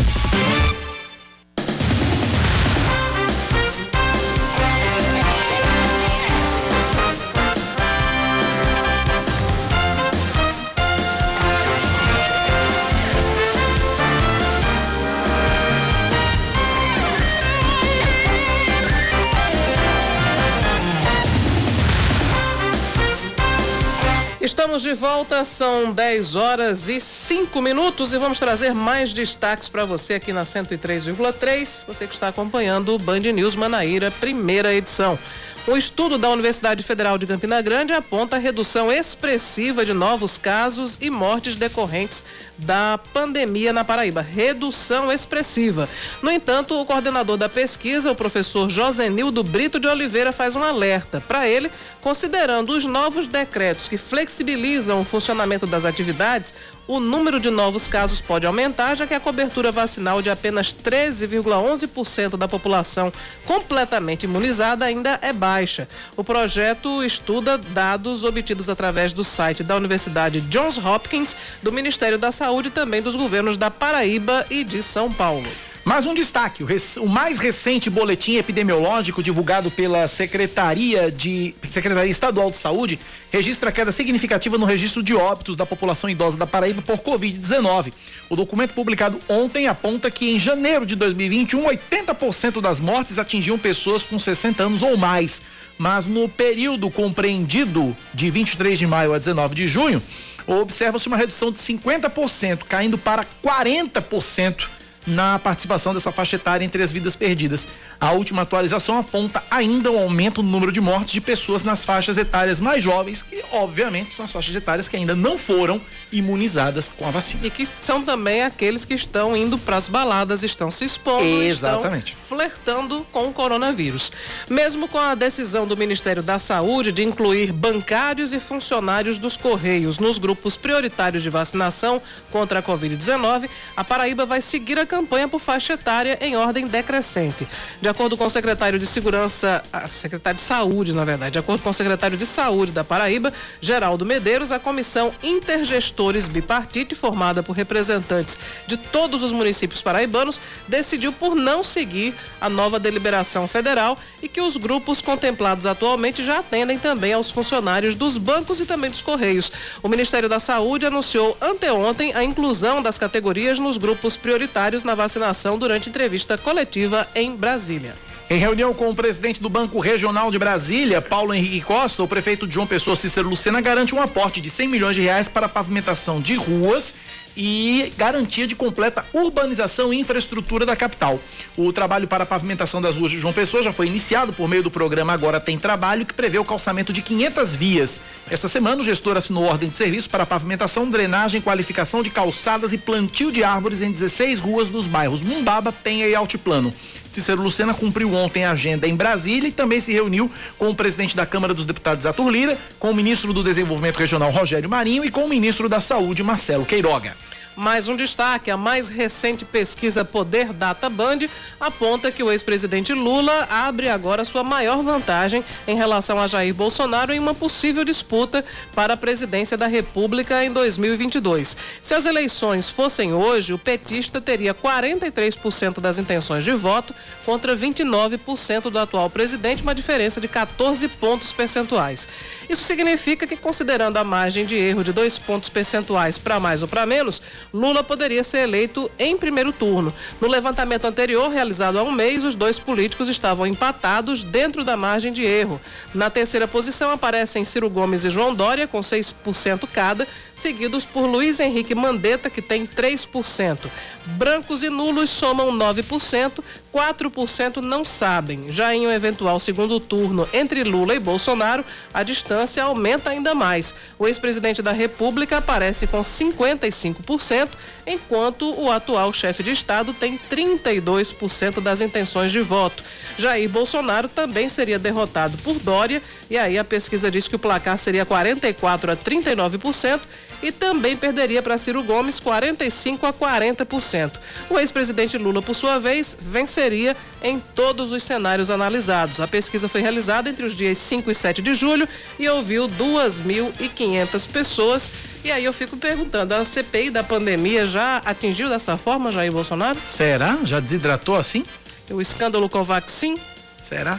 [SPEAKER 2] Estamos de volta, são 10 horas e 5 minutos e vamos trazer mais destaques para você aqui na 103,3. Você que está acompanhando o Band News Manaíra, primeira edição. Um estudo da Universidade Federal de Campina Grande aponta a redução expressiva de novos casos e mortes decorrentes da pandemia na Paraíba. Redução expressiva. No entanto, o coordenador da pesquisa, o professor Josenildo Brito de Oliveira, faz um alerta. Para ele, considerando os novos decretos que flexibilizam o funcionamento das atividades, o número de novos casos pode aumentar, já que a cobertura vacinal de apenas 13,11% da população completamente imunizada ainda é baixa. O projeto estuda dados obtidos através do site da Universidade Johns Hopkins, do Ministério da Saúde e também dos governos da Paraíba e de São Paulo.
[SPEAKER 1] Mais um destaque: o, rec... o, mais recente boletim epidemiológico divulgado pela Secretaria de Secretaria Estadual de Saúde registra queda significativa no registro de óbitos da população idosa da Paraíba por Covid-19. O documento publicado ontem aponta que em janeiro de 2021, 80% das mortes atingiam pessoas com 60 anos ou mais. Mas no período compreendido de 23 de maio a 19 de junho, observa-se uma redução de 50%, caindo para 40% na participação dessa faixa etária entre as vidas perdidas. A última atualização aponta ainda um aumento no número de mortes de pessoas nas faixas etárias mais jovens, que obviamente são as faixas etárias que ainda não foram imunizadas com a vacina.
[SPEAKER 2] E que são também aqueles que estão indo para as baladas, estão se expondo,
[SPEAKER 1] Exatamente.
[SPEAKER 2] estão flertando com o coronavírus. Mesmo com a decisão do Ministério da Saúde de incluir bancários e funcionários dos Correios nos grupos prioritários de vacinação contra a Covid-19, a Paraíba vai seguir a campanha por faixa etária em ordem decrescente. De acordo com o secretário de Segurança, secretário de Saúde, na verdade, de acordo com o secretário de Saúde da Paraíba, Geraldo Medeiros, a comissão Intergestores Bipartite, formada por representantes de todos os municípios paraibanos, decidiu por não seguir a nova deliberação federal e que os grupos contemplados atualmente já atendem também aos funcionários dos bancos e também dos Correios. O Ministério da Saúde anunciou anteontem a inclusão das categorias nos grupos prioritários na vacinação durante entrevista coletiva em Brasília.
[SPEAKER 1] Em reunião com o presidente do Banco Regional de Brasília, Paulo Henrique Costa, o prefeito João Pessoa, Cícero Lucena, garante um aporte de 100 milhões de reais para a pavimentação de ruas e garantia de completa urbanização e infraestrutura da capital. O trabalho para a pavimentação das ruas de João Pessoa já foi iniciado por meio do programa Agora Tem Trabalho, que prevê o calçamento de 500 vias. Esta semana, o gestor assinou ordem de serviço para pavimentação, drenagem, qualificação de calçadas e plantio de árvores em 16 ruas dos bairros Mumbaba, Penha e Altiplano. Cícero Lucena cumpriu ontem a agenda em Brasília e também se reuniu com o presidente da Câmara dos Deputados, Arthur Lira, com o ministro do Desenvolvimento Regional, Rogério Marinho, e com o ministro da Saúde, Marcelo Queiroga.
[SPEAKER 2] Mais um destaque: a mais recente pesquisa Poder Data Band aponta que o ex-presidente Lula abre agora sua maior vantagem em relação a Jair Bolsonaro em uma possível disputa para a presidência da República em 2022. Se as eleições fossem hoje, o petista teria 43% das intenções de voto contra 29% do atual presidente, uma diferença de 14 pontos percentuais. Isso significa que, considerando a margem de erro de dois pontos percentuais para mais ou para menos, Lula poderia ser eleito em primeiro turno. No levantamento anterior, realizado há um mês, os dois políticos estavam empatados dentro da margem de erro. Na terceira posição aparecem Ciro Gomes e João Dória, com 6% cada, seguidos por Luiz Henrique Mandetta, que tem 3%. Brancos e nulos somam 9%, 4% não sabem. Já em um eventual segundo turno entre Lula e Bolsonaro, a distância aumenta ainda mais. O ex-presidente da República aparece com 55% 28%, enquanto o atual chefe de Estado tem 32% das intenções de voto. Jair Bolsonaro também seria derrotado por Dória, e aí a pesquisa diz que o placar seria 44 a 39% e também perderia para Ciro Gomes 45 a 40%. O ex-presidente Lula, por sua vez, venceria em todos os cenários analisados. A pesquisa foi realizada entre os dias 5 e 7 de julho e ouviu 2.500 pessoas. E aí eu fico perguntando, a CPI da pandemia já atingiu dessa forma Jair Bolsonaro?
[SPEAKER 1] Será? Já desidratou assim?
[SPEAKER 2] O escândalo Covaxin?
[SPEAKER 1] Será?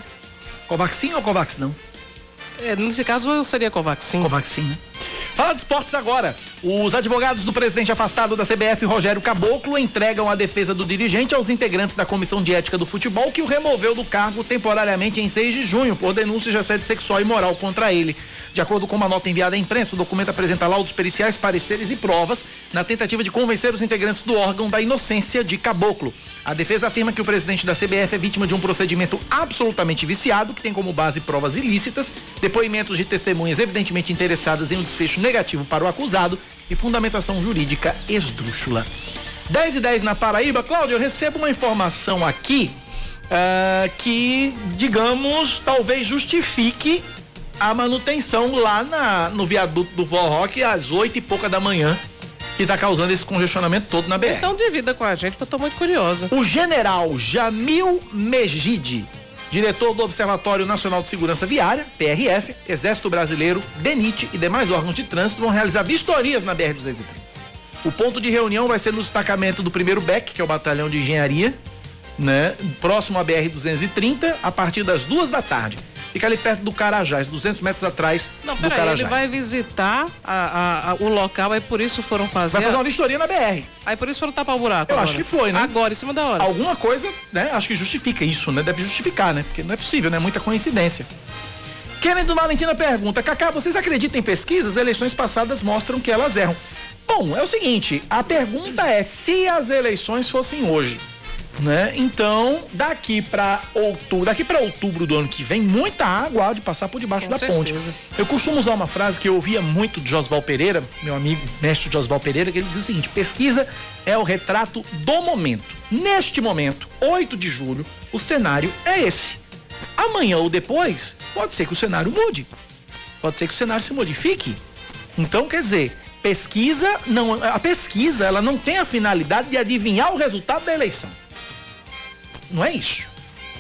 [SPEAKER 1] Covaxin ou Covax não?
[SPEAKER 2] É, nesse caso seria Covaxin.
[SPEAKER 1] Covaxin, né? Fala de esportes agora. Os advogados do presidente afastado da CBF, Rogério Caboclo, entregam a defesa do dirigente aos integrantes da Comissão de Ética do Futebol, que o removeu do cargo temporariamente em 6 de junho por denúncia de assédio sexual e moral contra ele. De acordo com uma nota enviada à imprensa, o documento apresenta laudos periciais, pareceres e provas na tentativa de convencer os integrantes do órgão da inocência de Caboclo. A defesa afirma que o presidente da CBF é vítima de um procedimento absolutamente viciado, que tem como base provas ilícitas, depoimentos de testemunhas evidentemente interessadas em um desfecho negativo para o acusado e fundamentação jurídica esdrúxula. 10 e 10 na Paraíba. Cláudio, eu recebo uma informação aqui uh, que, digamos, talvez justifique a manutenção lá na, no viaduto do Vó Roque às oito e pouca da manhã, que está causando esse congestionamento todo na BR.
[SPEAKER 2] Então divida com a gente, porque eu tô muito curiosa.
[SPEAKER 1] O general Jamil Mejide, diretor do Observatório Nacional de Segurança Viária, PRF, Exército Brasileiro, DENIT e demais órgãos de trânsito vão realizar vistorias na BR-230. O ponto de reunião vai ser no destacamento do primeiro BEC, que é o Batalhão de Engenharia, né? Próximo à BR-230, a partir das duas da tarde. Fica ali perto do Carajás, 200 metros atrás
[SPEAKER 2] Não,
[SPEAKER 1] do Carajás.
[SPEAKER 2] ele vai visitar a- a- a- o local, aí por isso foram fazer.
[SPEAKER 1] Vai fazer uma vistoria na BR.
[SPEAKER 2] Aí por isso foram tapar o buraco.
[SPEAKER 1] Eu
[SPEAKER 2] agora.
[SPEAKER 1] acho que foi, né?
[SPEAKER 2] Agora, em cima da hora.
[SPEAKER 1] Alguma coisa, né? Acho que justifica isso, né? Deve justificar, né? Porque não é possível, né? Muita coincidência. Kennedy Valentina pergunta: Cacá, vocês acreditam em pesquisas? Eleições passadas mostram que elas erram. Bom, é o seguinte: a pergunta é se as eleições fossem hoje. Né? Então, daqui para outubro, daqui para outubro do ano que vem, muita água há de passar por debaixo
[SPEAKER 2] Com
[SPEAKER 1] da ponte.
[SPEAKER 2] certeza.
[SPEAKER 1] Eu costumo usar uma frase que eu ouvia muito de Josval Pereira, meu amigo mestre Josval Pereira, que ele diz o seguinte: pesquisa é o retrato do momento. Neste momento, 8 de julho, o cenário é esse. Amanhã ou depois, pode ser que o cenário mude. Pode ser que o cenário se modifique. Então, quer dizer, pesquisa não, a pesquisa, ela não tem a finalidade de adivinhar o resultado da eleição. Não é isso.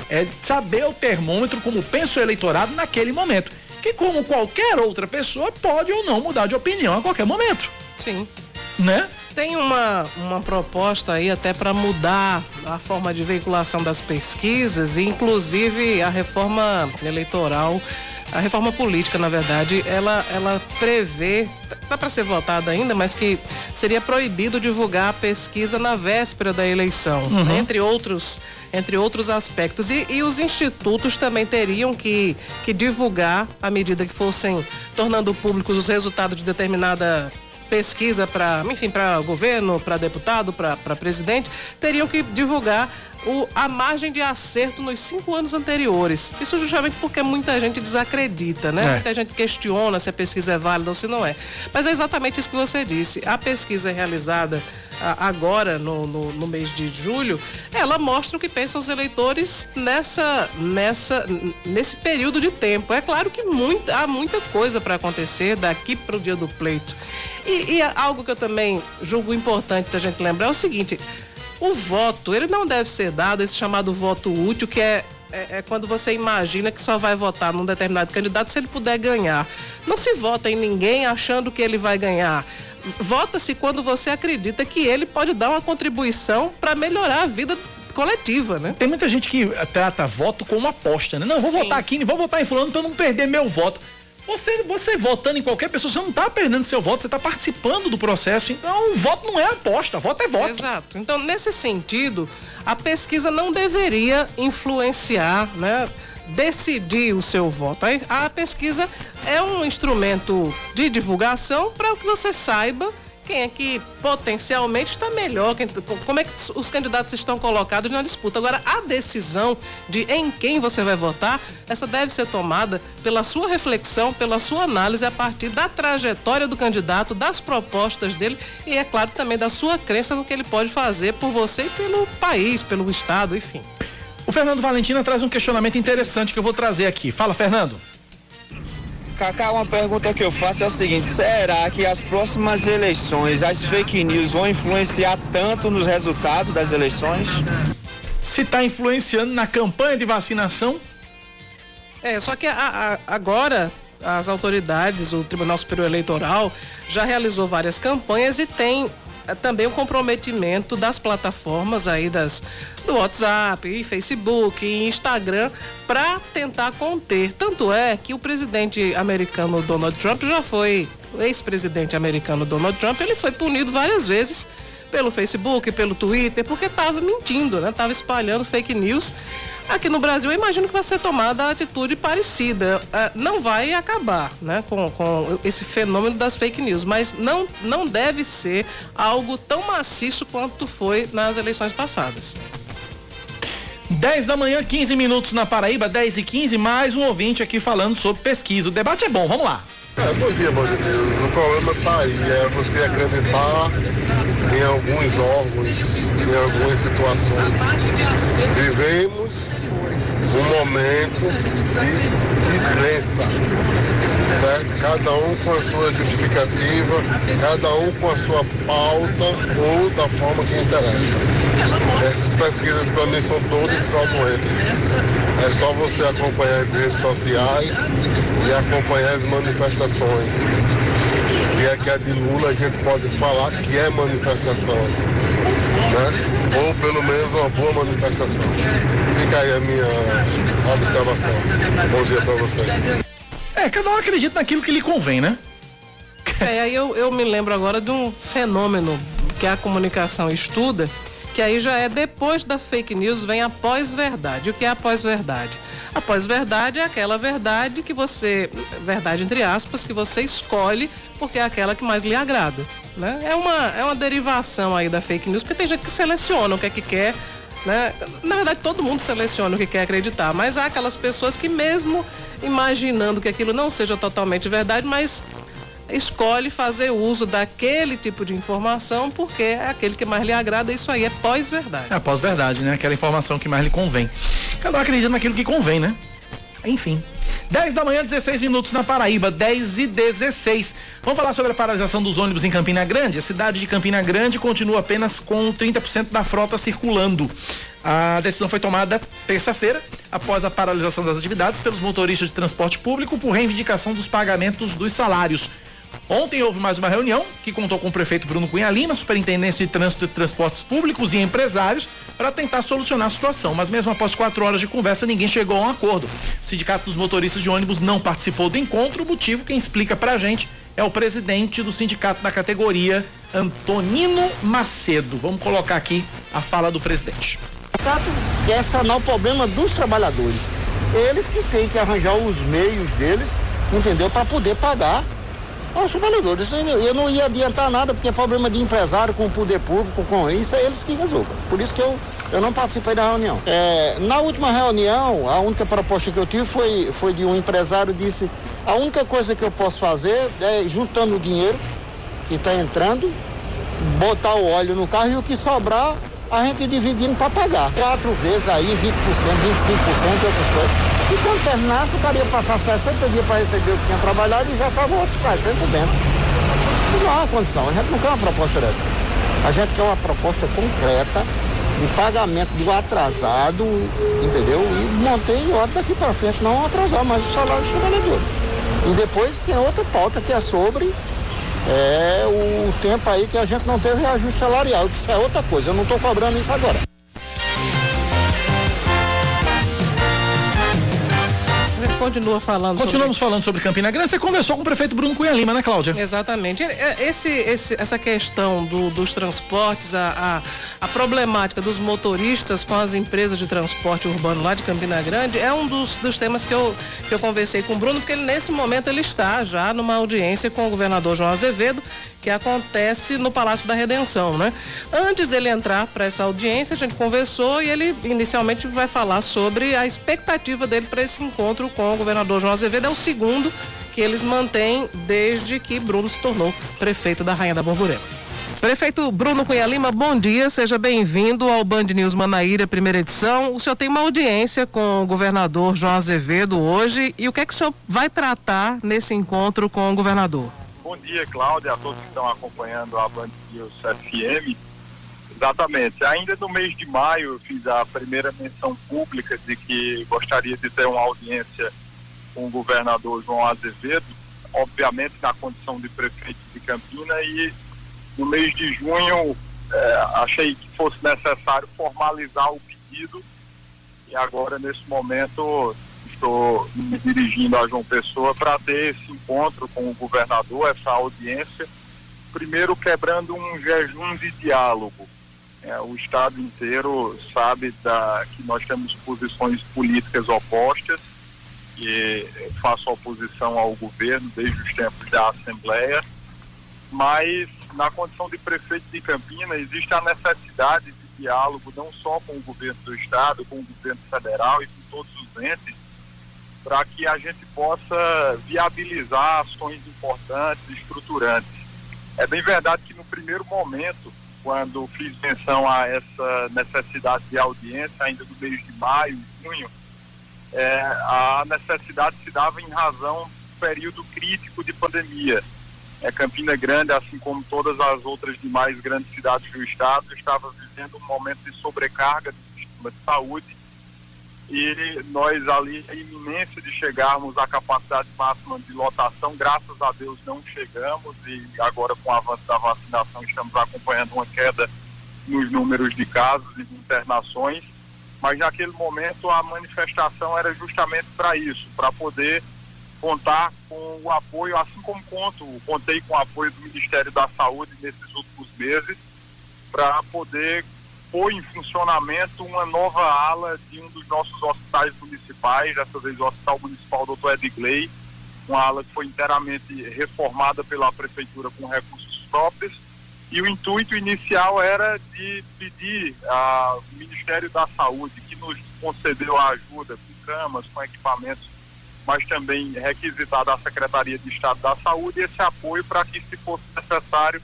[SPEAKER 1] É saber o termômetro como pensa o eleitorado naquele momento. Que como qualquer outra pessoa pode ou não mudar de opinião a qualquer momento.
[SPEAKER 2] Sim.
[SPEAKER 1] Né?
[SPEAKER 2] Tem uma, uma proposta aí até para mudar a forma de veiculação das pesquisas, e inclusive a reforma eleitoral, a reforma política, na verdade, ela, ela prevê, tá para ser votada ainda, mas que seria proibido divulgar a pesquisa na véspera da eleição,
[SPEAKER 18] Uhum.
[SPEAKER 2] né? entre outros entre outros aspectos. E, e os institutos também teriam que, que divulgar, à medida que fossem tornando públicos os resultados de determinada pesquisa para, enfim, para governo, para deputado, para presidente, teriam que divulgar o, a margem de acerto nos cinco anos anteriores. Isso justamente porque muita gente desacredita, né?
[SPEAKER 18] É.
[SPEAKER 2] Muita gente questiona se a pesquisa é válida ou se não é. Mas é exatamente isso que você disse. A pesquisa realizada a- agora, no, no, no mês de julho, ela mostra o que pensam os eleitores nessa, nessa, nesse período de tempo. É claro que muita, há muita coisa para acontecer daqui para o dia do pleito. E, e algo que eu também julgo importante da gente lembrar é o seguinte: o voto, ele não deve ser dado, esse chamado voto útil, que é, é, é quando você imagina que só vai votar num determinado candidato se ele puder ganhar. Não se vota em ninguém achando que ele vai ganhar. Vota-se quando você acredita que ele pode dar uma contribuição para melhorar a vida coletiva, né?
[SPEAKER 1] Tem muita gente que trata voto como aposta, né? Não, vou
[SPEAKER 2] Sim.
[SPEAKER 1] votar aqui, vou votar em fulano eu não perder meu voto. Você, você votando em qualquer pessoa, você não tá perdendo seu voto, você tá participando do processo. Então, o voto não é aposta, voto é voto.
[SPEAKER 2] Exato. Então, nesse sentido, a pesquisa não deveria influenciar, né? Decidir o seu voto. A pesquisa é um instrumento de divulgação para que você saiba quem é que potencialmente está melhor, quem, como é que os candidatos estão colocados na disputa. Agora, a decisão de em quem você vai votar, essa deve ser tomada pela sua reflexão, pela sua análise a partir da trajetória do candidato, das propostas dele e, é claro, também da sua crença no que ele pode fazer por você e pelo país, pelo Estado, enfim.
[SPEAKER 1] O Fernando Valentina traz um questionamento interessante que eu vou trazer aqui. Fala, Fernando.
[SPEAKER 18] Cacá, uma pergunta que eu faço é o seguinte: será que as próximas eleições, as fake news vão influenciar tanto nos resultados das eleições?
[SPEAKER 1] Se está influenciando na campanha de vacinação?
[SPEAKER 2] É, só que a, a, agora as autoridades, o Tribunal Superior Eleitoral, já realizou várias campanhas e tem também o comprometimento das plataformas aí das do WhatsApp, e Facebook, e Instagram para tentar conter. Tanto é que o presidente americano Donald Trump já foi ex-presidente americano Donald Trump, ele foi punido várias vezes pelo Facebook, pelo Twitter, porque estava mentindo, né? Tava espalhando fake news Aqui no Brasil, eu imagino que vai ser tomada atitude parecida. Uh, não vai acabar né, com, com esse fenômeno das fake news, mas não, não deve ser algo tão maciço quanto foi nas eleições passadas.
[SPEAKER 1] 10 da manhã, 15 minutos na Paraíba, 10 e 15, mais um ouvinte aqui falando sobre pesquisa. O debate é bom, vamos lá.
[SPEAKER 19] É, bom dia, dia. O problema está aí, é você acreditar em alguns órgãos, em algumas situações. Vivemos um momento de descrença, certo? Cada um com a sua justificativa, cada um com a sua pauta ou da forma que interessa. Essas pesquisas para mim são todas fraudulentas. É só você acompanhar as redes sociais e acompanhar as manifestações. Se é que é de Lula, a gente pode falar que é manifestação né? Ou pelo menos uma boa manifestação. Fica aí a minha observação. Bom dia para vocês.
[SPEAKER 1] É, cada um acredita naquilo que lhe convém, né?
[SPEAKER 2] É, aí eu, eu me lembro agora de um fenômeno que a comunicação estuda, que aí já é depois da fake news, vem a pós-verdade. O que é a pós-verdade? A pós-verdade é aquela verdade que você, verdade entre aspas, que você escolhe porque é aquela que mais lhe agrada. Né? É, uma, é uma derivação aí da fake news, porque tem gente que seleciona o que é que quer. Né? Na verdade, todo mundo seleciona o que quer acreditar, mas há aquelas pessoas que, mesmo imaginando que aquilo não seja totalmente verdade, mas escolhe fazer uso daquele tipo de informação porque é aquele que mais lhe agrada, isso aí é pós-verdade.
[SPEAKER 1] É pós-verdade, né? Aquela informação que mais lhe convém. Cada um acredita naquilo que convém, né? Enfim. 10 da manhã, 16 minutos na Paraíba, 10 e 16. Vamos falar sobre a paralisação dos ônibus em Campina Grande. A cidade de Campina Grande continua apenas com 30% da frota circulando. A decisão foi tomada terça-feira, após a paralisação das atividades pelos motoristas de transporte público por reivindicação dos pagamentos dos salários. Ontem houve mais uma reunião que contou com o prefeito Bruno Cunha Lima, superintendência de trânsito e transportes públicos e empresários para tentar solucionar a situação. Mas mesmo após quatro horas de conversa, ninguém chegou a um acordo. O Sindicato dos Motoristas de Ônibus não participou do encontro. O motivo, quem explica para a gente, é o presidente do sindicato da categoria, Antonino Macedo. Vamos colocar aqui a fala do presidente.
[SPEAKER 20] O sindicato quer sanar o problema dos trabalhadores. Eles que têm que arranjar os meios deles, entendeu, para poder pagar aos trabalhadores. Eu não ia adiantar nada, porque é problema de empresário com o poder público, com isso, é eles que resolvam. Por isso que eu, eu não participei da reunião. É, na última reunião, a única proposta que eu tive foi, foi de um empresário disse, a única coisa que eu posso fazer é juntando o dinheiro que está entrando, botar o óleo no carro e o que sobrar a gente dividindo para pagar. Quatro vezes aí, 20%, 25% e outras coisas. E quando terminasse, o cara ia passar 60 dias para receber o que tinha trabalhado e já estava outros 60 dentro. Não há condição, a gente não quer uma proposta dessa. A gente quer uma proposta concreta de pagamento do atrasado, entendeu? E manter em ordem daqui para frente, não atrasar mais o salário dos trabalhadores. E depois tem outra pauta que é sobre é, o tempo aí que a gente não teve reajuste salarial, que isso é outra coisa. Eu não estou cobrando isso agora.
[SPEAKER 2] Continua falando
[SPEAKER 1] Continuamos falando sobre Campina Grande. Você conversou com o prefeito Bruno Cunha Lima, né, Cláudia?
[SPEAKER 2] Exatamente. É, Esse, esse- essa questão do- dos transportes, a, a, a problemática dos motoristas com as empresas de transporte urbano lá de Campina Grande é um dos, dos temas que eu, que eu conversei com o Bruno, porque ele, nesse momento ele está já numa audiência com o governador João Azevedo, que acontece no Palácio da Redenção, né? Antes dele entrar para essa audiência, a gente conversou e ele inicialmente vai falar sobre a expectativa dele para esse encontro com o governador João Azevedo. É o segundo que eles mantêm desde que Bruno se tornou prefeito da Rainha da Borborema. Prefeito Bruno Cunha Lima, bom dia, seja bem-vindo ao Band News Manaíra, primeira edição. O senhor tem uma audiência com o governador João Azevedo hoje e o que é que o senhor vai tratar nesse encontro com o governador?
[SPEAKER 21] Bom dia, Cláudia, a todos que estão acompanhando a Band News FM. Exatamente. Ainda no mês de maio, eu fiz a primeira menção pública de que gostaria de ter uma audiência com o governador João Azevedo, obviamente na condição de prefeito de Campina, e no mês de junho eh, achei que fosse necessário formalizar o pedido, e agora, nesse momento, estou me dirigindo a João Pessoa para ter esse encontro com o governador, essa audiência, primeiro quebrando um jejum de diálogo. É, o Estado inteiro sabe da, que nós temos posições políticas opostas, e faço oposição ao governo desde os tempos da Assembleia, mas na condição de prefeito de Campina existe a necessidade de diálogo não só com o governo do Estado, com o governo federal e com todos os entes, para que a gente possa viabilizar ações importantes, estruturantes. É bem verdade que no primeiro momento, quando fiz menção a essa necessidade de audiência, ainda no mês de maio, junho, é, a necessidade se dava em razão do período crítico de pandemia. É, Campina Grande, assim como todas as outras demais grandes cidades do estado, estava vivendo um momento de sobrecarga do sistema de saúde e nós ali, a iminência de chegarmos à capacidade máxima de lotação, graças a Deus não chegamos e agora com o avanço da vacinação estamos acompanhando uma queda nos números de casos e de internações, mas naquele momento a manifestação era justamente para isso, para poder contar com o apoio, assim como conto, contei com o apoio do Ministério da Saúde nesses últimos meses, para poder pôr em funcionamento uma nova ala de um dos nossos hospitais municipais, dessa vez o Hospital Municipal Dr. Edgley, uma ala que foi inteiramente reformada pela Prefeitura com recursos próprios. E o intuito inicial era de pedir ao Ministério da Saúde, que nos concedeu a ajuda com camas, com equipamentos, mas também requisitar da Secretaria de Estado da Saúde esse apoio para que, se fosse necessário,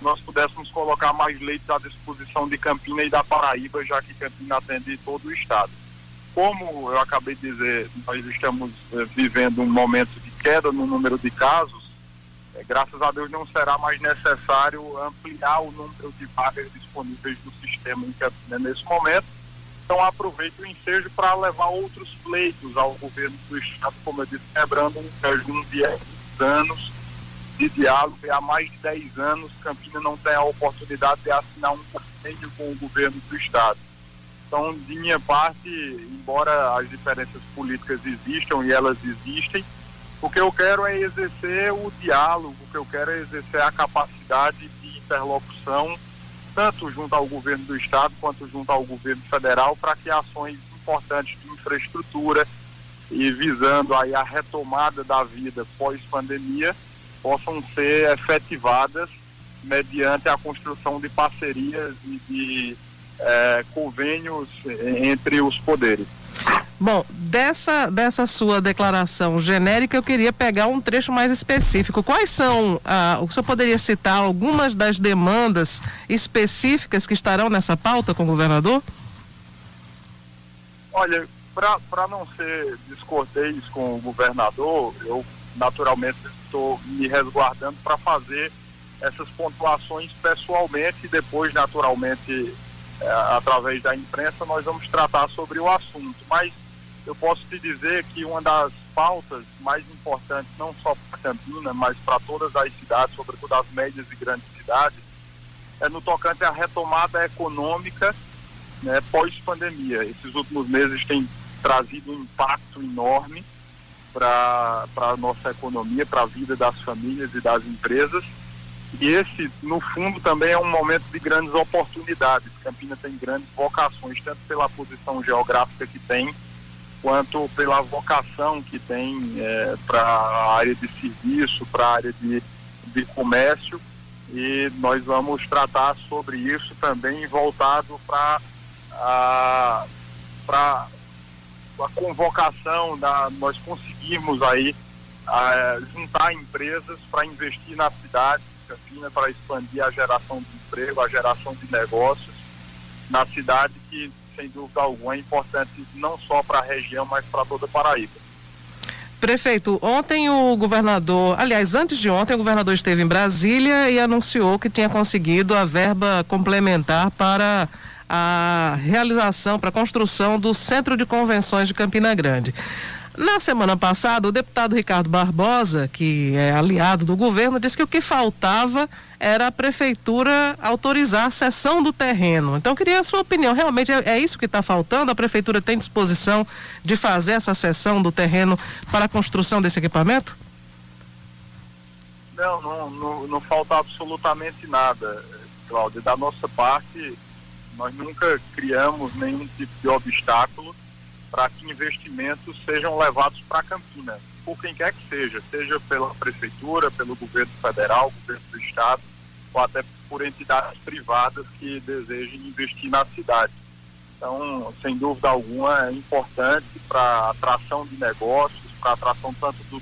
[SPEAKER 21] nós pudéssemos colocar mais leitos à disposição de Campina e da Paraíba, já que Campina atende todo o estado. Como eu acabei de dizer, nós estamos eh, vivendo um momento de queda no número de casos, eh, graças a Deus não será mais necessário ampliar o número de vagas disponíveis no sistema em Campina nesse momento. Então aproveito o ensejo para levar outros pleitos ao governo do estado, como eu disse, quebrando um jejum de anos de diálogo e há mais de 10 anos Campina não tem a oportunidade de assinar um convênio com o governo do estado. Então, de minha parte, embora as diferenças políticas existam e elas existem, o que eu quero é exercer o diálogo, o que eu quero é exercer a capacidade de interlocução, tanto junto ao governo do estado quanto junto ao governo federal, para que ações importantes de infraestrutura e visando aí a retomada da vida pós-pandemia possam ser efetivadas mediante a construção de parcerias e de eh, convênios entre os poderes.
[SPEAKER 2] Bom, dessa, dessa sua declaração genérica, eu queria pegar um trecho mais específico. Quais são, ah, o senhor poderia citar algumas das demandas específicas que estarão nessa pauta com o governador?
[SPEAKER 21] Olha, para não ser descortês com o governador, eu naturalmente estou me resguardando para fazer essas pontuações pessoalmente e depois, naturalmente, eh, através da imprensa, nós vamos tratar sobre o assunto. Mas eu posso te dizer que uma das pautas mais importantes, não só para Campina, mas para todas as cidades, sobretudo as médias e grandes cidades, é no tocante à retomada econômica né, pós-pandemia. Esses últimos meses têm trazido um impacto enorme para a nossa economia, para a vida das famílias e das empresas. E esse, no fundo, também é um momento de grandes oportunidades. Campina tem grandes vocações, tanto pela posição geográfica que tem, quanto pela vocação que tem é, para a área de serviço, para a área de, de comércio. E nós vamos tratar sobre isso também voltado para a, pra a convocação, da, nós conseguimos aí a, juntar empresas para investir na cidade Campina para expandir a geração de emprego, a geração de negócios na cidade que, sem dúvida alguma, é importante não só para a região, mas para toda a Paraíba.
[SPEAKER 2] Prefeito, ontem o governador, aliás, antes de ontem, o governador esteve em Brasília e anunciou que tinha conseguido a verba complementar para a realização, para a construção do Centro de Convenções de Campina Grande. Na semana passada, o deputado Ricardo Barbosa, que é aliado do governo, disse que o que faltava era a prefeitura autorizar a cessão do terreno. Então, queria a sua opinião. Realmente é, é isso que está faltando? A prefeitura tem disposição de fazer essa cessão do terreno para a construção desse equipamento?
[SPEAKER 21] Não, não, não, não falta absolutamente nada, Cláudia. Da nossa parte, nós nunca criamos nenhum tipo de obstáculo para que investimentos sejam levados para Campina, por quem quer que seja, seja pela prefeitura, pelo governo federal, governo do estado, ou até por entidades privadas que desejem investir na cidade. Então, sem dúvida alguma, é importante para atração de negócios, para atração tanto do,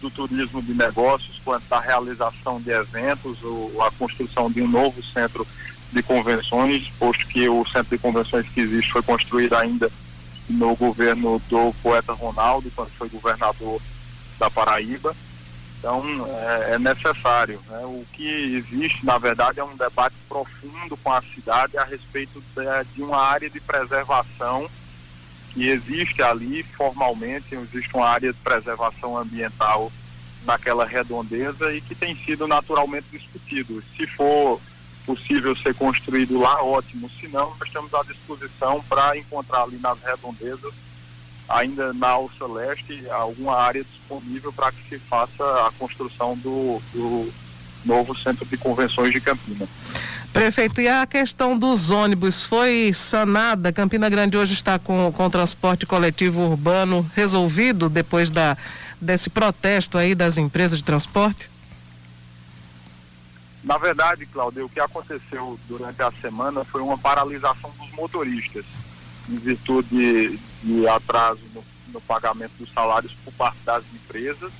[SPEAKER 21] do turismo de negócios quanto da realização de eventos, ou a construção de um novo centro de convenções, posto que o centro de convenções que existe foi construído ainda no governo do poeta Ronaldo, quando foi governador da Paraíba. Então, é, é necessário. Né? O que existe, na verdade, é um debate profundo com a cidade a respeito de, de uma área de preservação que existe ali formalmente, existe uma área de preservação ambiental naquela redondeza e que tem sido naturalmente discutido. Se for possível ser construído lá, ótimo. Se não, nós estamos à disposição para encontrar ali nas redondezas, ainda na Alça Leste, alguma área disponível para que se faça a construção do, do novo centro de convenções de Campina.
[SPEAKER 2] Prefeito, e a questão dos ônibus foi sanada? Campina Grande hoje está com, com o transporte coletivo urbano resolvido depois da, desse protesto aí das empresas de transporte?
[SPEAKER 21] Na verdade, Claudio, o que aconteceu durante a semana foi uma paralisação dos motoristas, em virtude de atraso no, no pagamento dos salários por parte das empresas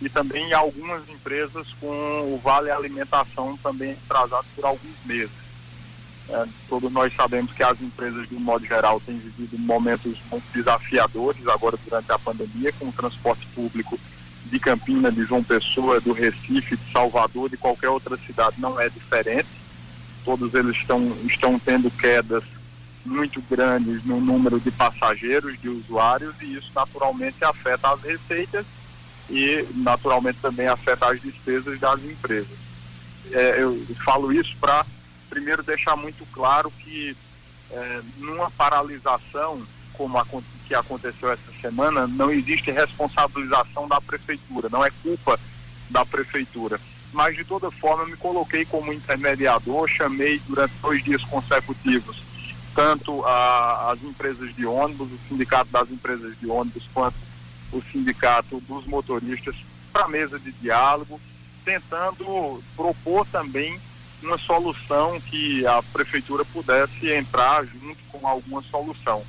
[SPEAKER 21] e também algumas empresas com o vale alimentação também atrasado por alguns meses. É, todos nós sabemos que as empresas, de um modo geral, têm vivido momentos muito desafiadores agora durante a pandemia, com o transporte público de Campina, de João Pessoa, do Recife, de Salvador, de qualquer outra cidade não é diferente. Todos eles estão, estão tendo quedas muito grandes no número de passageiros, de usuários, e isso naturalmente afeta as receitas e naturalmente também afeta as despesas das empresas. É, eu falo isso para primeiro deixar muito claro que é, numa paralisação como que aconteceu essa semana, não existe responsabilização da prefeitura, não é culpa da prefeitura. Mas, de toda forma, me coloquei como intermediador, chamei durante dois dias consecutivos tanto a, as empresas de ônibus, o sindicato das empresas de ônibus, quanto o sindicato dos motoristas para a mesa de diálogo, tentando propor também uma solução que a prefeitura pudesse entrar junto com alguma solução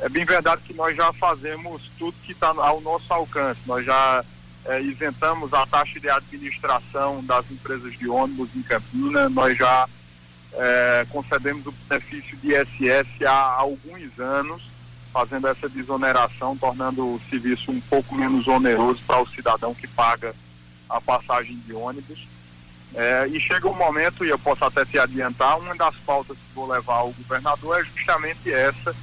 [SPEAKER 21] é bem verdade que nós já fazemos tudo que está ao nosso alcance. Nós já é, isentamos a taxa de administração das empresas de ônibus em Campina, nós já é, concedemos o benefício de ISS há alguns anos, fazendo essa desoneração, tornando o serviço um pouco menos oneroso para o cidadão que paga a passagem de ônibus. É, e chega um momento, e eu posso até te adiantar, uma das pautas que vou levar ao governador é justamente essa,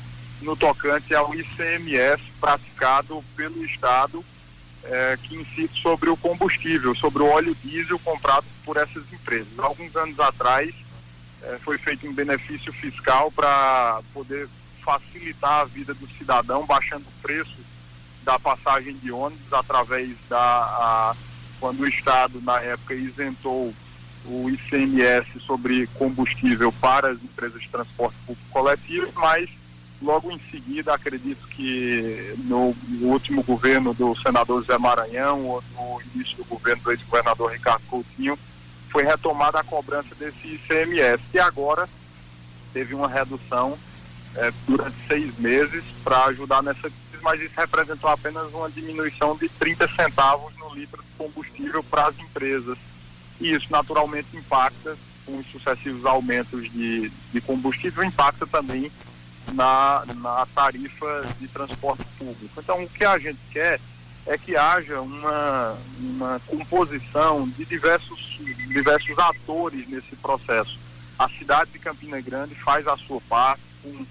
[SPEAKER 21] no tocante ao ICMS praticado pelo Estado, é, que incide sobre o combustível, sobre o óleo diesel comprado por essas empresas. Alguns anos atrás é, foi feito um benefício fiscal para poder facilitar a vida do cidadão, baixando o preço da passagem de ônibus através da a, quando o Estado na época isentou o ICMS sobre combustível para as empresas de transporte público coletivo, mas logo em seguida acredito que no, último governo do senador Zé Maranhão ou no início do governo do ex-governador Ricardo Coutinho foi retomada a cobrança desse ICMS e agora teve uma redução eh, durante seis meses para ajudar nessa crise, mas isso representou apenas uma diminuição de 30 centavos no litro de combustível para as empresas. E isso naturalmente impacta, com os sucessivos aumentos de, de combustível, impacta também na, na tarifa de transporte público. Então, o que a gente quer é que haja uma, uma composição de diversos, diversos atores nesse processo. A cidade de Campina Grande faz a sua parte, com,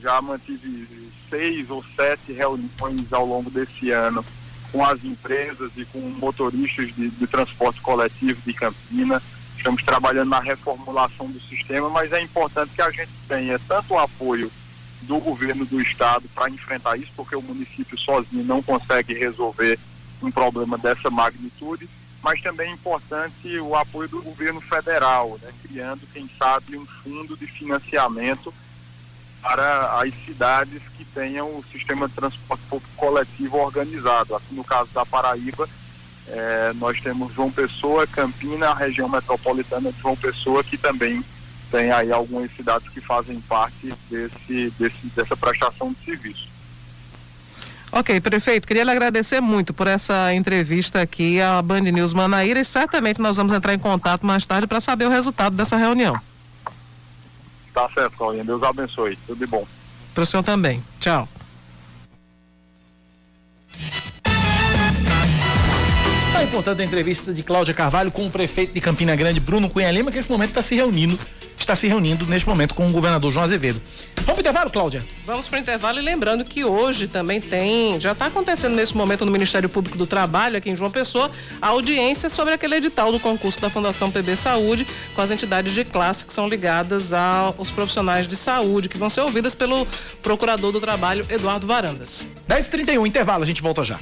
[SPEAKER 21] já mantive seis ou sete reuniões ao longo desse ano com as empresas e com motoristas de, de transporte coletivo de Campina. Estamos trabalhando na reformulação do sistema, mas é importante que a gente tenha tanto o apoio do governo do estado para enfrentar isso, porque o município sozinho não consegue resolver um problema dessa magnitude, mas também é importante o apoio do governo federal, né, criando, quem sabe, um fundo de financiamento para as cidades que tenham o sistema de transporte público coletivo organizado. Aqui no caso da Paraíba, eh, nós temos João Pessoa, Campina, a região metropolitana de João Pessoa, que também tem aí algumas cidades que fazem parte desse, desse, dessa prestação de serviço.
[SPEAKER 2] Ok, prefeito, queria lhe agradecer muito por essa entrevista aqui à Band News Manaíra e certamente nós vamos entrar em contato mais tarde para saber o resultado dessa reunião.
[SPEAKER 21] Tá certo, Claudinha. Deus abençoe. Tudo de bom.
[SPEAKER 2] Para o senhor também. Tchau.
[SPEAKER 1] A importante entrevista de Cláudia Carvalho com o prefeito de Campina Grande, Bruno Cunha Lima, que nesse momento está se reunindo, está se reunindo neste momento com o governador João Azevedo. Vamos para intervalo, Cláudia?
[SPEAKER 2] Vamos para o intervalo e lembrando que hoje também tem, já está acontecendo nesse momento no Ministério Público do Trabalho, aqui em João Pessoa, a audiência sobre aquele edital do concurso da Fundação PB Saúde com as entidades de classe que são ligadas aos profissionais de saúde, que vão ser ouvidas pelo Procurador do Trabalho, Eduardo Varandas.
[SPEAKER 1] 10h31, intervalo, a gente volta já.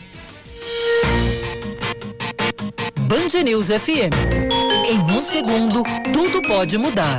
[SPEAKER 7] Band News FM. Em um segundo, tudo pode mudar.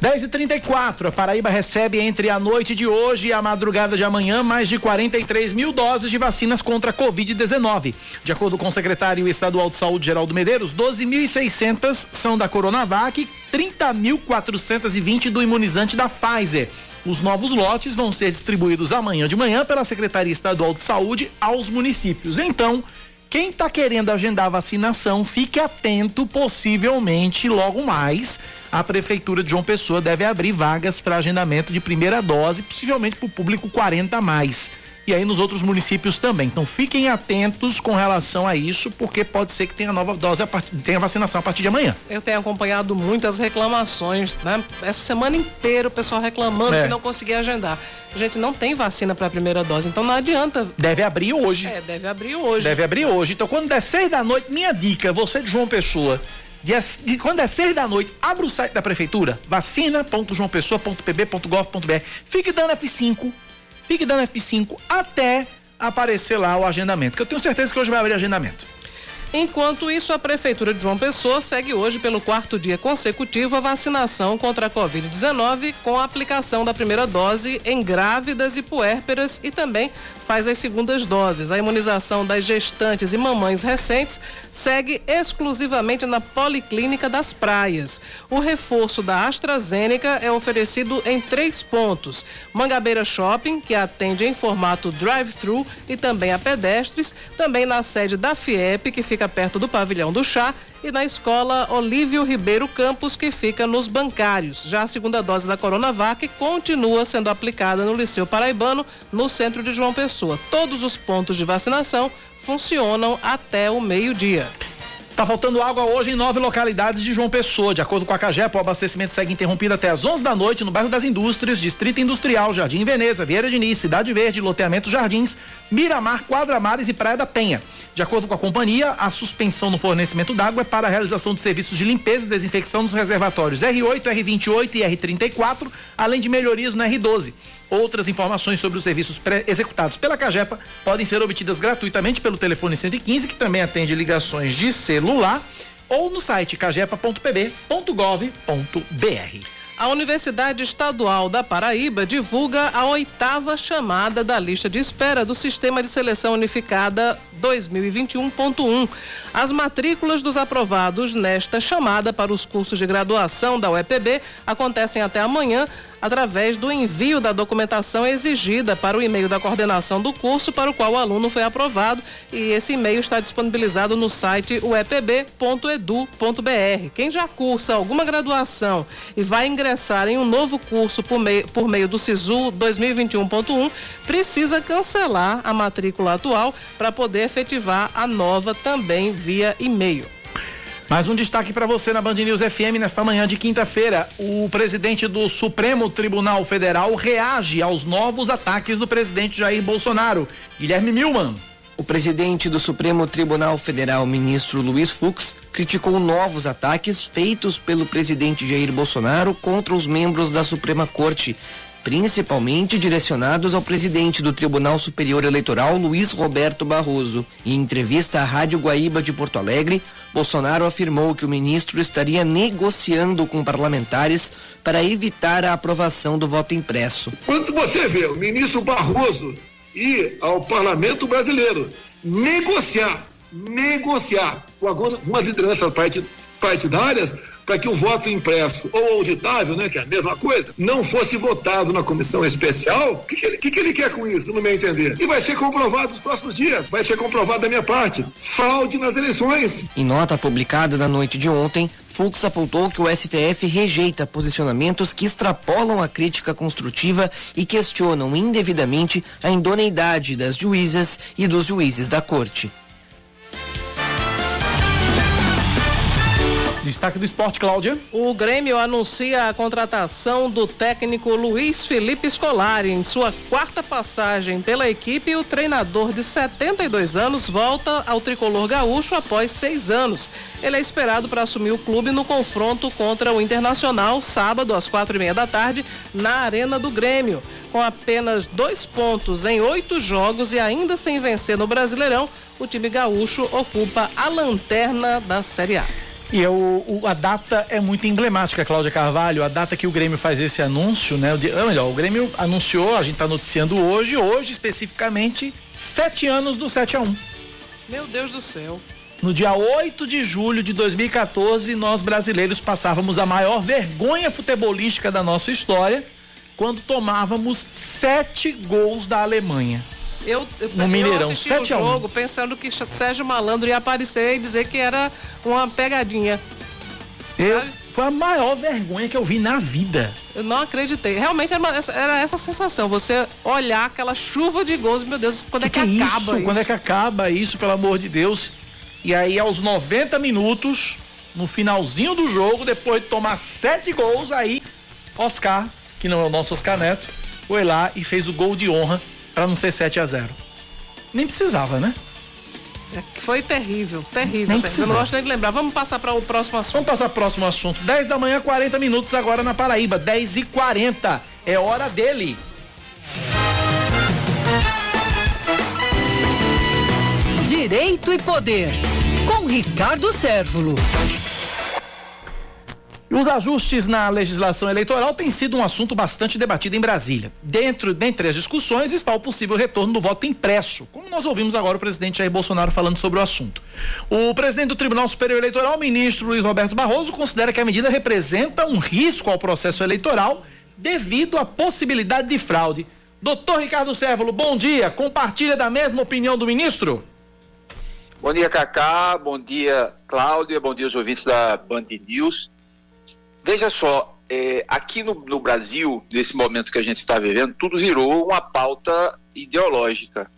[SPEAKER 1] 10 e 34 a Paraíba recebe entre a noite de hoje e a madrugada de amanhã mais de 43 mil doses de vacinas contra a Covid-19. De acordo com o secretário estadual de saúde, Geraldo Medeiros, 12.600 são da Coronavac e 30.420 do imunizante da Pfizer. Os novos lotes vão ser distribuídos amanhã de manhã pela Secretaria Estadual de Saúde aos municípios. Então, quem está querendo agendar a vacinação, fique atento, possivelmente logo mais a Prefeitura de João Pessoa deve abrir vagas para agendamento de primeira dose, possivelmente para o público 40 a mais. E aí nos outros municípios também. Então fiquem atentos com relação a isso, porque pode ser que tenha nova dose, a part... tenha vacinação a partir de amanhã.
[SPEAKER 2] Eu tenho acompanhado muitas reclamações, né? Essa semana inteira o pessoal reclamando
[SPEAKER 1] É.
[SPEAKER 2] que não conseguia agendar. Gente, não tem vacina para a primeira dose, então não adianta.
[SPEAKER 1] Deve abrir hoje.
[SPEAKER 2] É, deve abrir hoje.
[SPEAKER 1] Deve abrir hoje. Então, quando der seis da noite, minha dica, você de João Pessoa, de, quando é seis da noite, abra o site da prefeitura, vacina.joaopessoa.pb.gov.br. Fique dando F5, fique dando F5 até aparecer lá o agendamento, que eu tenho certeza que hoje vai abrir agendamento.
[SPEAKER 2] Enquanto isso, a Prefeitura de João Pessoa segue hoje pelo quarto dia consecutivo a vacinação contra a Covid-19 com a aplicação da primeira dose em grávidas e puérperas e também faz as segundas doses. A imunização das gestantes e mamães recentes segue exclusivamente na Policlínica das Praias. O reforço da AstraZeneca é oferecido em três pontos: Mangabeira Shopping, que atende em formato drive-thru e também a pedestres, também na sede da FIEP, que fica perto do pavilhão do chá, e na escola Olívio Ribeiro Campos, que fica nos bancários. Já a segunda dose da Coronavac continua sendo aplicada no Liceu Paraibano, no centro de João Pessoa. Todos os pontos de vacinação funcionam até o meio-dia.
[SPEAKER 1] Está faltando água hoje em nove localidades de João Pessoa. De acordo com a Cagepa, o abastecimento segue interrompido até às 11 da noite no bairro das Indústrias, Distrito Industrial, Jardim Veneza, Vieira de Nis, Cidade Verde, Loteamento Jardins, Miramar, Quadramares e Praia da Penha. De acordo com a companhia, a suspensão no fornecimento d'água é para a realização de serviços de limpeza e desinfecção nos reservatórios R8, R28 e R34, além de melhorias no R12. Outras informações sobre os serviços executados pela Cagepa podem ser obtidas gratuitamente pelo telefone 115, que também atende ligações de celular, ou no site cagepa.pb.gov.br.
[SPEAKER 2] A Universidade Estadual da Paraíba divulga a oitava chamada da lista de espera do Sistema de Seleção Unificada 2021.1. As matrículas dos aprovados nesta chamada para os cursos de graduação da UEPB acontecem até amanhã através do envio da documentação exigida para o e-mail da coordenação do curso para o qual o aluno foi aprovado e esse e-mail está disponibilizado no site uepb.edu.br. Quem já cursa alguma graduação e vai ingressar em um novo curso por meio, por meio do SISU 2021.1 precisa cancelar a matrícula atual para poder efetivar a nova também via e-mail.
[SPEAKER 1] Mais um destaque para você na Band News FM nesta manhã de quinta-feira. O presidente do Supremo Tribunal Federal reage aos novos ataques do presidente Jair Bolsonaro. Guilherme Milman.
[SPEAKER 22] O presidente do Supremo Tribunal Federal, ministro Luiz Fux, criticou novos ataques feitos pelo presidente Jair Bolsonaro contra os membros da Suprema Corte, principalmente direcionados ao presidente do Tribunal Superior Eleitoral, Luiz Roberto Barroso. Em entrevista à Rádio Guaíba de Porto Alegre, Bolsonaro afirmou que o ministro estaria negociando com parlamentares para evitar a aprovação do voto impresso.
[SPEAKER 23] Quando você vê o ministro Barroso ir ao parlamento brasileiro negociar, negociar com algumas lideranças partidárias para que o voto impresso ou auditável, né, que é a mesma coisa, não fosse votado na comissão especial, o que, que, ele, que, que ele quer com isso, no meu entender? E vai ser comprovado nos próximos dias, vai ser comprovado da minha parte. Fraude nas eleições.
[SPEAKER 22] Em nota publicada na noite de ontem, Fux apontou que o STF rejeita posicionamentos que extrapolam a crítica construtiva e questionam indevidamente a idoneidade das juízas e dos juízes da corte.
[SPEAKER 1] Destaque do esporte, Cláudia.
[SPEAKER 2] O Grêmio anuncia a contratação do técnico Luiz Felipe Scolari. Em sua quarta passagem pela equipe, o treinador de 72 anos volta ao tricolor gaúcho após seis anos. Ele é esperado para assumir o clube no confronto contra o Internacional, sábado, às quatro e meia da tarde, na Arena do Grêmio. Com apenas dois pontos em oito jogos e ainda sem vencer no Brasileirão, o time gaúcho ocupa a lanterna da Série A.
[SPEAKER 1] E eu, o, a data é muito emblemática, Cláudia Carvalho. A data que o Grêmio faz esse anúncio, né? O, ou melhor, o Grêmio anunciou, a gente está noticiando hoje, hoje especificamente, sete anos do 7 a 1
[SPEAKER 2] Meu Deus do céu.
[SPEAKER 1] No dia 8 de julho de 2014, nós brasileiros passávamos a maior vergonha futebolística da nossa história quando tomávamos sete gols da Alemanha.
[SPEAKER 2] Eu,
[SPEAKER 1] no
[SPEAKER 2] eu
[SPEAKER 1] Mineirão,
[SPEAKER 2] assisti o
[SPEAKER 1] 7 a 1.
[SPEAKER 2] jogo pensando que Sérgio Malandro ia aparecer e dizer que era uma pegadinha.
[SPEAKER 1] Eu, foi a maior vergonha que eu vi na vida.
[SPEAKER 2] Eu não acreditei. Realmente era, uma, era essa sensação. Você olhar aquela chuva de gols, meu Deus, quando é que,
[SPEAKER 1] que
[SPEAKER 2] acaba
[SPEAKER 1] isso?
[SPEAKER 2] isso?
[SPEAKER 1] Quando é que acaba isso, pelo amor de Deus? E aí, aos 90 minutos, no finalzinho do jogo, depois de tomar sete gols, aí Oscar, que não é o nosso Oscar Neto, foi lá e fez o gol de honra para não ser 7 a 0 Nem precisava, né?
[SPEAKER 2] É, foi terrível, terrível.
[SPEAKER 1] Nem
[SPEAKER 2] terrível. Eu não gosto nem de lembrar. Vamos passar para o próximo assunto.
[SPEAKER 1] Vamos passar para o próximo assunto. 10 da manhã, 40 minutos agora na Paraíba. 10 e 40 É hora dele.
[SPEAKER 7] Direito e Poder, com Ricardo Sérvulo.
[SPEAKER 1] E os ajustes na legislação eleitoral têm sido um assunto bastante debatido em Brasília. Dentro, dentre as discussões está o possível retorno do voto impresso, como nós ouvimos agora o presidente Jair Bolsonaro falando sobre o assunto. O presidente do Tribunal Superior Eleitoral, o ministro Luiz Roberto Barroso, considera que a medida representa um risco ao processo eleitoral devido à possibilidade de fraude. Doutor Ricardo Sérvulo, bom dia. Compartilha da mesma opinião do ministro?
[SPEAKER 24] Bom dia, Cacá. Bom dia, Cláudia. Bom dia aos ouvintes da Band News. Veja só, é, aqui no, no, Brasil, nesse momento que a gente está vivendo, tudo virou uma pauta ideológica.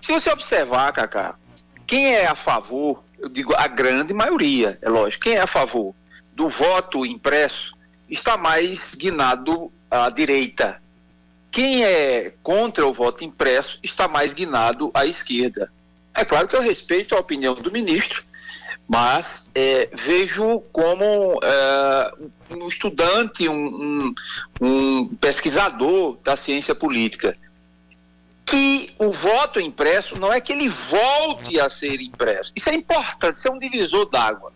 [SPEAKER 24] Se você observar, Cacá, quem é a favor eu digo a grande maioria, é lógico. Quem é a favor do voto impresso está mais guinado à direita. Quem é contra o voto impresso está mais guinado à esquerda. É claro que eu respeito a opinião do ministro, mas é, vejo como é, um estudante, um, um, um pesquisador da ciência política, que o voto impresso não é que ele volte a ser impresso. Isso é importante, isso é um divisor d'água.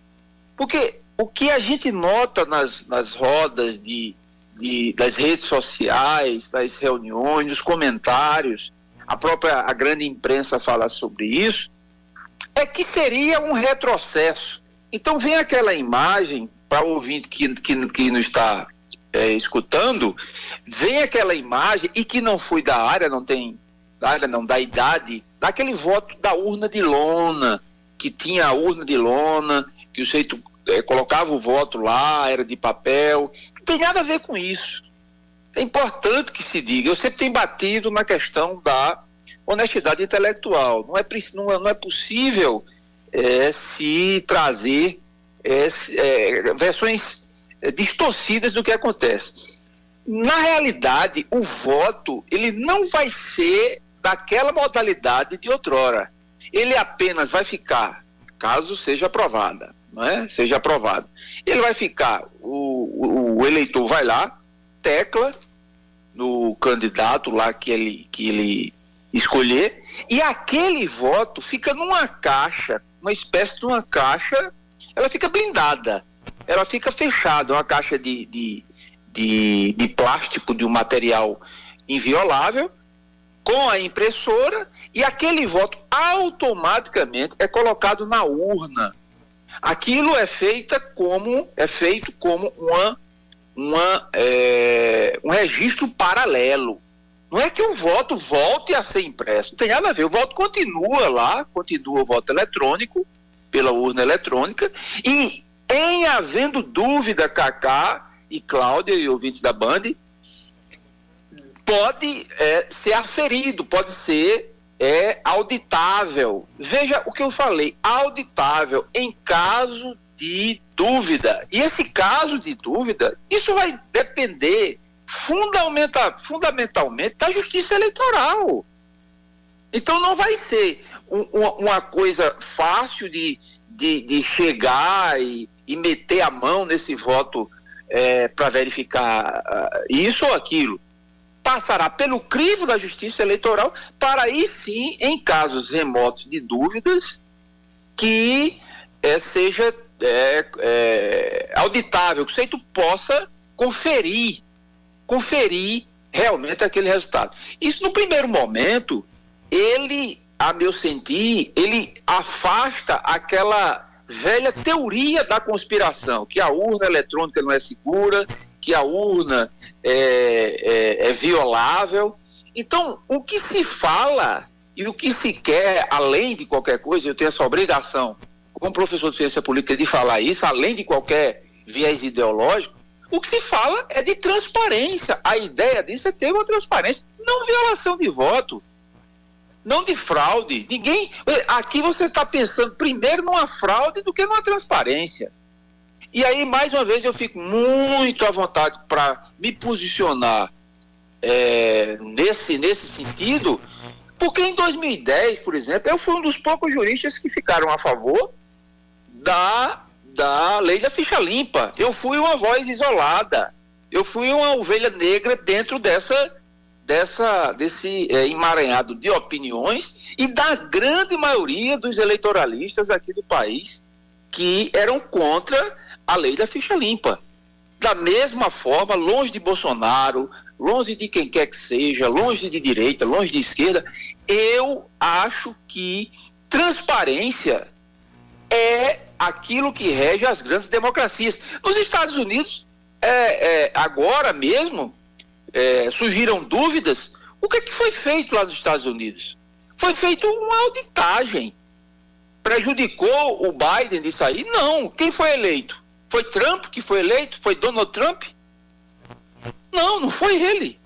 [SPEAKER 24] Porque o que a gente nota nas, nas rodas de, de, das redes sociais, das reuniões, dos comentários, a própria a grande imprensa fala sobre isso, é que seria um retrocesso. Então vem aquela imagem, para o ouvinte que, que, que não está é, escutando, vem aquela imagem, e que não foi da área, não tem da área não, da idade, daquele voto da urna de lona, que tinha a urna de lona, que o sujeito é, colocava o voto lá, era de papel. Não tem nada a ver com isso. É importante que se diga. Eu sempre tenho batido na questão da honestidade intelectual. Não é, não é, não é possível é, se trazer é, é, versões é, distorcidas do que acontece. Na realidade, o voto ele não vai ser daquela modalidade de outrora. Ele apenas vai ficar, caso seja aprovada, não é? Seja aprovado. Ele vai ficar, o, o, o eleitor vai lá, tecla no candidato lá que ele, que ele escolher, e aquele voto fica numa caixa, uma espécie de uma caixa, ela fica blindada, ela fica fechada, uma caixa de, de, de, de plástico, de um material inviolável, com a impressora, e aquele voto automaticamente é colocado na urna. Aquilo é feita como é feito como uma, uma é, um registro paralelo. Não é que o voto volte a ser impresso, não tem nada a ver. O voto continua lá, continua o voto eletrônico, pela urna eletrônica, e em havendo dúvida, Cacá e Cláudia e ouvintes da Band, pode é, ser aferido, pode ser é, auditável. Veja o que eu falei, auditável em caso de dúvida. E esse caso de dúvida, isso vai depender fundamenta, fundamentalmente da justiça eleitoral. Então não vai ser um, uma coisa fácil de, de, de chegar e, e, meter a mão nesse voto é, para verificar uh, isso ou aquilo. Passará pelo crivo da justiça eleitoral para aí sim, em casos remotos de dúvidas, que é, seja é, é, auditável, que o sujeito possa conferir conferir realmente aquele resultado. Isso no primeiro momento, ele, a meu sentir, ele afasta aquela velha teoria da conspiração, que a urna eletrônica não é segura, que a urna é, é, é violável. Então, o que se fala e o que se quer, além de qualquer coisa, eu tenho essa obrigação, como professor de ciência política, de falar isso, além de qualquer viés ideológico, o que se fala é de transparência. A ideia disso é ter uma transparência, não violação de voto, não de fraude. Ninguém. Aqui você está pensando primeiro numa fraude do que numa transparência. E aí, mais uma vez, eu fico muito à vontade para me posicionar é, nesse, nesse sentido, porque em 2010, por exemplo, eu fui um dos poucos juristas que ficaram a favor da da lei da ficha limpa. Eu fui uma voz isolada. Eu fui uma ovelha negra dentro dessa dessa desse é, emaranhado de opiniões e da grande maioria dos eleitoralistas aqui do país que eram contra a lei da ficha limpa. Da mesma forma, longe de Bolsonaro, longe de quem quer que seja, longe de direita, longe de esquerda, eu acho que transparência é aquilo que rege as grandes democracias. Nos Estados Unidos, é, é, agora mesmo, é, surgiram dúvidas. O que, é que foi feito lá nos Estados Unidos? Foi feita uma auditagem. Prejudicou o Biden disso aí? Não. Quem foi eleito? Foi Trump que foi eleito? Foi Donald Trump? Não, não foi ele.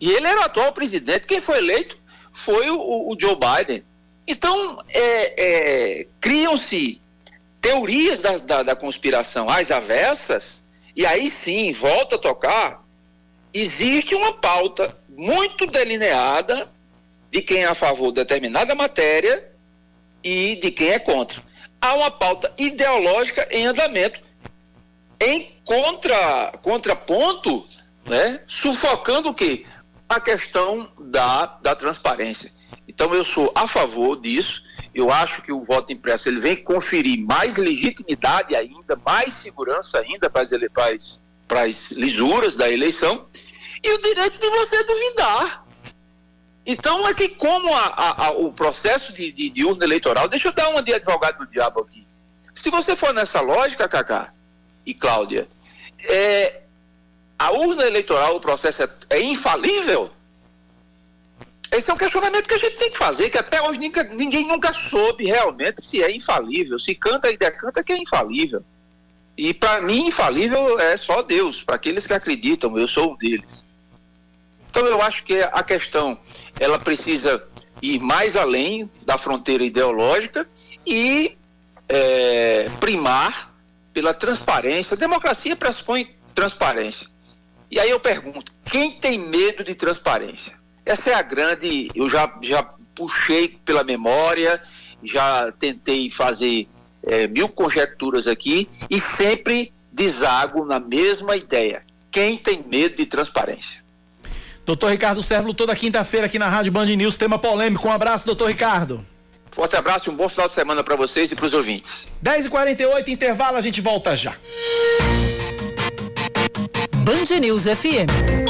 [SPEAKER 24] E ele era o atual presidente. Quem foi eleito foi o, o Joe Biden. Então, é, é, criam-se teorias da, da, da conspiração às avessas, e aí sim volta a tocar, existe uma pauta muito delineada de quem é a favor de determinada matéria e de quem é contra. Há uma pauta ideológica em andamento, em contra, contraponto, né, sufocando o quê? A questão da, da transparência. Então eu sou a favor disso. Eu acho que o voto impresso ele vem conferir mais legitimidade ainda, mais segurança ainda para as, para as lisuras da eleição e o direito de você duvidar. Então é que como a, a, a, o processo de, de, de, urna eleitoral, deixa eu dar uma de advogado do diabo aqui. Se você for nessa lógica, Cacá e Cláudia, é, a urna eleitoral, o processo é, é, infalível? Esse é um questionamento que a gente tem que fazer, que até hoje ninguém, ninguém nunca soube realmente se é infalível, se canta e decanta que é infalível. E para mim, infalível é só Deus, para aqueles que acreditam, eu sou um deles. Então eu acho que a questão ela precisa ir mais além da fronteira ideológica e é, primar pela transparência. A democracia pressupõe transparência. E aí eu pergunto, quem tem medo de transparência? Essa é a grande. Eu já, já puxei pela memória, já tentei fazer é, mil conjecturas aqui e sempre desago na mesma ideia. Quem tem medo de transparência?
[SPEAKER 1] Doutor Ricardo Servo, toda quinta-feira aqui na Rádio Band News, tema polêmico. Um abraço, doutor Ricardo.
[SPEAKER 24] Forte abraço e um bom final de semana para vocês e para os ouvintes.
[SPEAKER 1] 10h48, intervalo, a gente volta já.
[SPEAKER 7] Band News FM.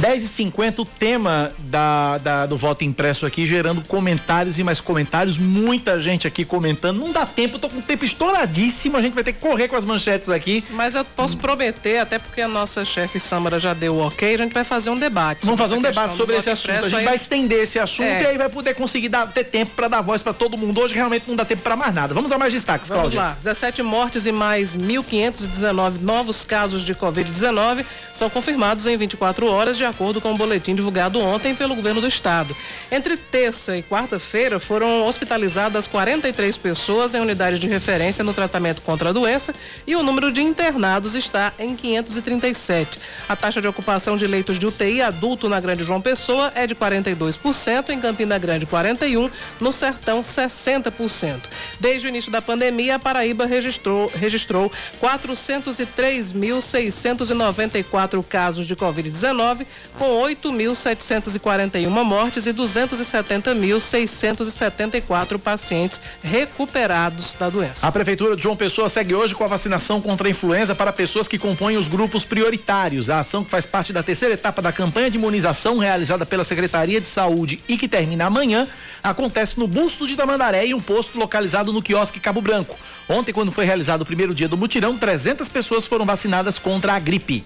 [SPEAKER 1] 10 e 50 o tema da, da, do voto impresso aqui, gerando comentários e mais comentários. Muita gente aqui comentando. Não dá tempo, tô com o tempo estouradíssimo. A gente vai ter que correr com as manchetes aqui.
[SPEAKER 2] Mas eu posso prometer, até porque a nossa chefe Samara já deu o ok, a gente vai fazer um debate.
[SPEAKER 1] Vamos fazer um debate sobre esse assunto. A gente aí... vai estender esse assunto é. e aí vai poder conseguir dar, ter tempo para dar voz para todo mundo. Hoje realmente não dá tempo para mais nada. Vamos a mais destaques,
[SPEAKER 2] Vamos
[SPEAKER 1] Cláudia.
[SPEAKER 2] lá. 17 mortes e mais 1.519 novos casos de Covid-19 são confirmados em 24 horas, de acordo com o boletim divulgado ontem pelo governo do estado. Entre terça e quarta-feira foram hospitalizadas 43 pessoas em unidades de referência no tratamento contra a doença e o número de internados está em 537. A taxa de ocupação de leitos de UTI adulto na Grande João Pessoa é de 42%, em Campina Grande 41%, no Sertão 60%. Desde o início da pandemia, a Paraíba registrou, registrou 403.694 casos de Covid-19, com 8.741 mortes e 270.674 pacientes recuperados da doença.
[SPEAKER 1] A Prefeitura de João Pessoa segue hoje com a vacinação contra a influenza para pessoas que compõem os grupos prioritários. A ação que faz parte da terceira etapa da campanha de imunização realizada pela Secretaria de Saúde e que termina amanhã acontece no Busto de Tamandaré e um posto localizado no quiosque Cabo Branco. Ontem, quando foi realizado o primeiro dia do mutirão, 300 pessoas foram vacinadas contra a gripe.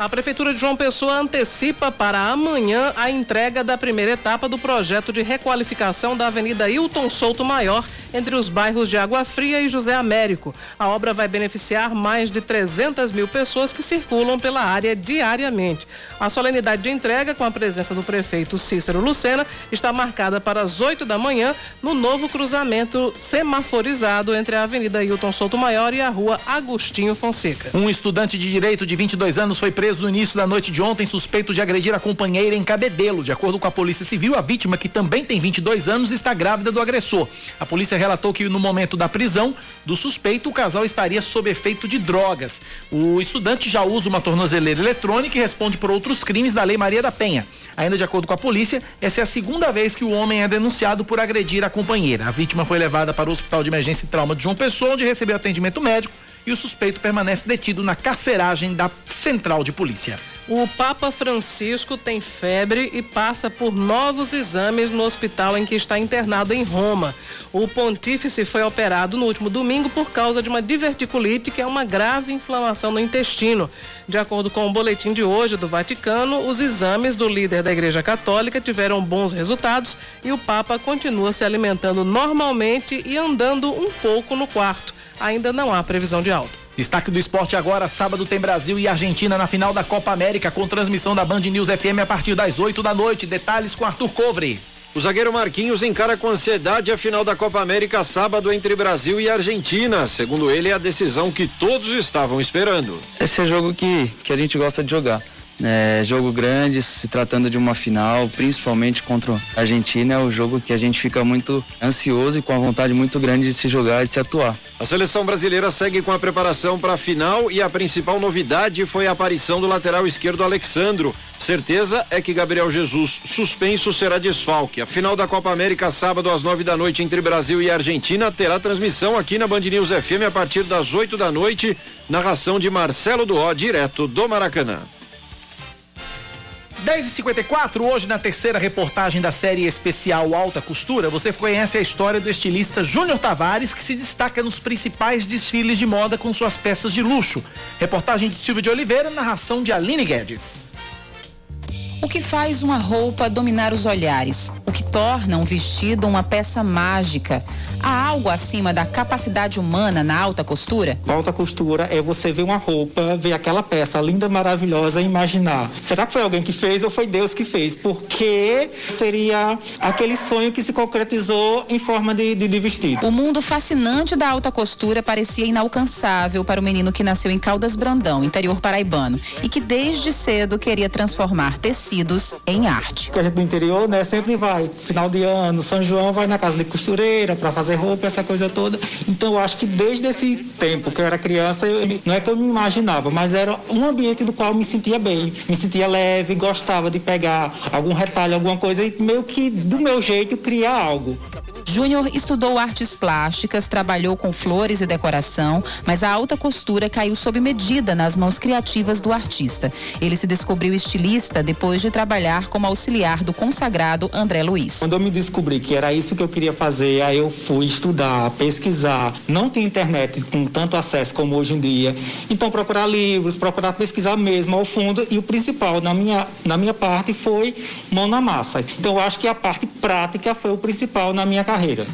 [SPEAKER 2] A Prefeitura de João Pessoa antecipa para amanhã a entrega da primeira etapa do projeto de requalificação da Avenida Hilton Souto Maior, entre os bairros de Água Fria e José Américo. A obra vai beneficiar mais de 300 mil pessoas que circulam pela área diariamente. A solenidade de entrega, com a presença do prefeito Cícero Lucena, está marcada para as 8 da manhã no novo cruzamento semaforizado entre a Avenida Hilton Souto Maior e a Rua Agostinho Fonseca.
[SPEAKER 1] Um estudante de direito de 22 anos foi preso preso no início da noite de ontem suspeito de agredir a companheira em Cabedelo. De acordo com a Polícia Civil, a vítima, que também tem 22 anos, está grávida do agressor. A polícia relatou que no momento da prisão do suspeito, o casal estaria sob efeito de drogas. O estudante já usa uma tornozeleira eletrônica e responde por outros crimes da Lei Maria da Penha. Ainda de acordo com a polícia, essa é a segunda vez que o homem é denunciado por agredir a companheira. A vítima foi levada para o Hospital de Emergência e Trauma de João Pessoa, onde recebeu atendimento médico e o suspeito permanece detido na carceragem da Central de Polícia.
[SPEAKER 2] O Papa Francisco tem febre e passa por novos exames no hospital em que está internado em Roma. O pontífice foi operado no último domingo por causa de uma diverticulite, que é uma grave inflamação no intestino. De acordo com o boletim de hoje do Vaticano, os exames do líder da Igreja Católica tiveram bons resultados e o Papa continua se alimentando normalmente e andando um pouco no quarto. Ainda não há previsão de alta.
[SPEAKER 1] Destaque do esporte agora, sábado tem Brasil e Argentina na final da Copa América com transmissão da Band News FM a partir das 8 da noite. Detalhes com Arthur Covre.
[SPEAKER 25] O zagueiro Marquinhos encara com ansiedade a final da Copa América sábado entre Brasil e Argentina. Segundo ele, é a decisão que todos estavam esperando.
[SPEAKER 26] Esse é jogo que, que a gente gosta de jogar. É, jogo grande, se tratando de uma final, principalmente contra a Argentina, é o jogo que a gente fica muito ansioso e com a vontade muito grande de se jogar e de se atuar.
[SPEAKER 25] A seleção brasileira segue com a preparação para a final e a principal novidade foi a aparição do lateral esquerdo Alexandro. Certeza é que Gabriel Jesus, suspenso, será desfalque. A final da Copa América, sábado às nove da noite, entre Brasil e Argentina, terá transmissão aqui na Band News FM a partir das oito da noite. Narração de Marcelo Duó, direto do Maracanã.
[SPEAKER 1] 10h54, hoje na terceira reportagem da série especial Alta Costura, você conhece a história do estilista Júnior Tavares, que se destaca nos principais desfiles de moda com suas peças de luxo. Reportagem de Silvio de Oliveira, narração de Aline Guedes.
[SPEAKER 27] O que faz uma roupa dominar os olhares? O que torna um vestido uma peça mágica? Há algo acima da capacidade humana na alta costura?
[SPEAKER 28] Alta costura é você ver uma roupa, ver aquela peça linda, maravilhosa e imaginar. Será que foi alguém que fez ou foi Deus que fez? Porque seria aquele sonho que se concretizou em forma de, de, de vestido.
[SPEAKER 27] O mundo fascinante da alta costura parecia inalcançável para o menino que nasceu em Caldas Brandão, interior paraibano, e que desde cedo queria transformar tecidos em arte.
[SPEAKER 28] Que a gente do interior, né, sempre vai, final de ano, São João, vai na casa de costureira para fazer roupa, essa coisa toda. Então eu acho que desde esse tempo que eu era criança, eu, não é que eu me imaginava, mas era um ambiente do qual eu me sentia bem, me sentia leve, gostava de pegar algum retalho, alguma coisa e meio que do meu jeito criar algo.
[SPEAKER 27] Júnior estudou artes plásticas, trabalhou com flores e decoração, mas a alta costura caiu sob medida nas mãos criativas do artista. Ele se descobriu estilista depois de trabalhar como auxiliar do consagrado André Luiz.
[SPEAKER 28] Quando eu me descobri que era isso que eu queria fazer, aí eu fui estudar, pesquisar. Não tinha internet com tanto acesso como hoje em dia. Então procurar livros, procurar pesquisar mesmo ao fundo e o principal na minha, na minha parte foi mão na massa. Então eu acho que a parte prática foi o principal na minha carreira carreira.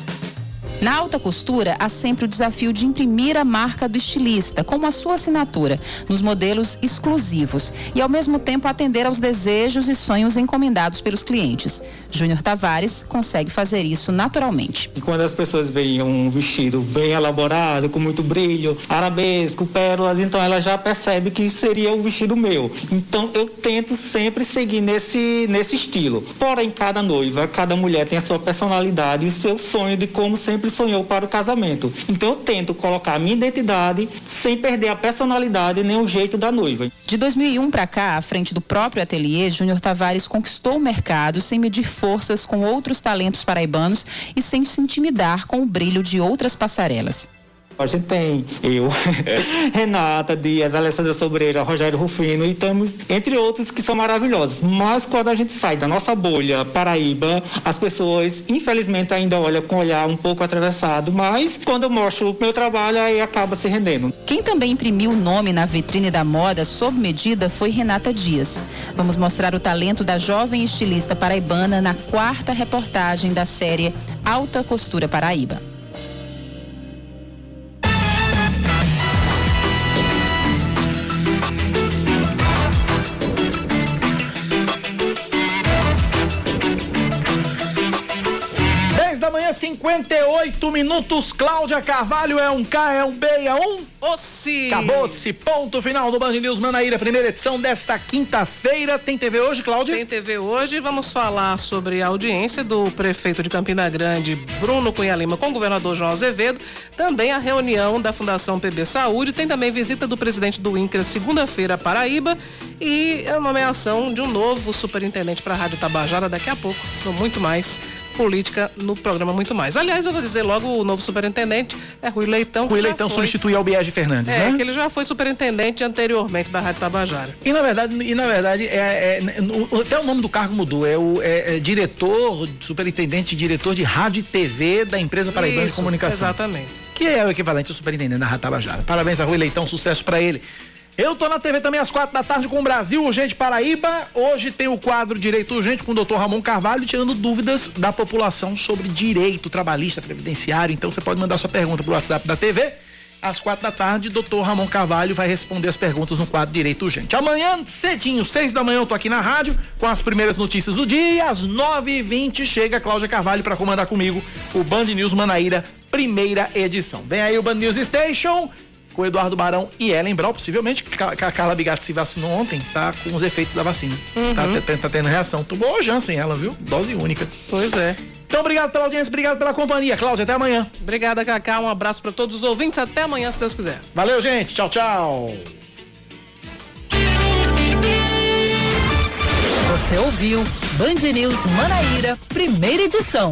[SPEAKER 27] Na alta costura, há sempre o desafio de imprimir a marca do estilista, como a sua assinatura, nos modelos exclusivos e, ao mesmo tempo, atender aos desejos e sonhos encomendados pelos clientes. Júnior Tavares consegue fazer isso naturalmente.
[SPEAKER 28] E quando as pessoas veem um vestido bem elaborado, com muito brilho, arabesco, pérolas, então ela já percebe que seria o vestido meu. Então eu tento sempre seguir nesse, nesse estilo. Porém, cada noiva, cada mulher tem a sua personalidade e o seu sonho de como sempre sonhou para o casamento. Então eu tento colocar a minha identidade sem perder a personalidade nem o jeito da noiva.
[SPEAKER 27] De 2001 para cá, à frente do próprio ateliê, Júnior Tavares conquistou o mercado sem medir forças com outros talentos paraibanos e sem se intimidar com o brilho de outras passarelas.
[SPEAKER 28] A gente tem eu, [laughs] Renata Dias, Alessandra Sobreira, Rogério Rufino e temos, entre outros, que são maravilhosos. Mas quando a gente sai da nossa bolha Paraíba, as pessoas, infelizmente, ainda olham com o olhar um pouco atravessado. Mas quando eu mostro o meu trabalho, aí acaba se rendendo.
[SPEAKER 27] Quem também imprimiu o nome na vitrine da moda sob medida foi Renata Dias. Vamos mostrar o talento da jovem estilista paraibana na quarta reportagem da série Alta Costura Paraíba.
[SPEAKER 1] 58 minutos. Cláudia Carvalho é um K, é um B, é um.
[SPEAKER 2] Ossi!
[SPEAKER 1] Acabou-se. Ponto final do Band News Manaíra, primeira edição desta quinta-feira. Tem TV hoje, Cláudia?
[SPEAKER 2] Tem TV hoje. Vamos falar sobre a audiência do prefeito de Campina Grande, Bruno Cunha Lima, com o governador João Azevedo. Também a reunião da Fundação PB Saúde. Tem também visita do presidente do INCRA, segunda-feira, Paraíba. E a nomeação de um novo superintendente para a Rádio Tabajara daqui a pouco. Com muito mais política no programa Muito Mais. Aliás, eu vou dizer logo, o novo superintendente é Rui Leitão.
[SPEAKER 1] Rui Leitão substitui Albiege Fernandes,
[SPEAKER 2] é,
[SPEAKER 1] né?
[SPEAKER 2] que ele já foi superintendente anteriormente da Rádio Tabajara.
[SPEAKER 1] E na verdade, e na verdade é, é- no- até o nome do cargo mudou. É o é- é diretor, superintendente, diretor de rádio e TV da empresa Paraibana de Comunicação.
[SPEAKER 2] Exatamente.
[SPEAKER 1] Que é o equivalente ao superintendente da Rádio Tabajara. Parabéns a Rui Leitão, sucesso pra ele. Eu tô na TV também às quatro da tarde com o Brasil Urgente Paraíba. Hoje tem o quadro Direito Urgente com o doutor Ramon Carvalho, tirando dúvidas da população sobre direito trabalhista, previdenciário. Então você pode mandar sua pergunta pro WhatsApp da TV. Às quatro da tarde, doutor Ramon Carvalho vai responder as perguntas no quadro Direito Urgente. Amanhã, cedinho, seis da manhã, eu tô aqui na rádio com as primeiras notícias do dia. Às nove e vinte chega Cláudia Carvalho para comandar comigo o Band News Manaíra, primeira edição. Vem aí o Band News Station com o Eduardo Barão e Ellen Brau, possivelmente, que a a Carla Bigatti se vacinou ontem, tá com os efeitos da vacina. Tá, te- tá tendo reação. Tomou Janssen ela, viu? Dose única.
[SPEAKER 2] Pois é.
[SPEAKER 1] Então, obrigado pela audiência, obrigado pela companhia. Cláudia, até amanhã.
[SPEAKER 2] Obrigada, Cacá. Um abraço para todos os ouvintes. Até amanhã, se Deus quiser.
[SPEAKER 1] Valeu, gente. Tchau, tchau.
[SPEAKER 7] Você ouviu Band News Manaíra, primeira edição.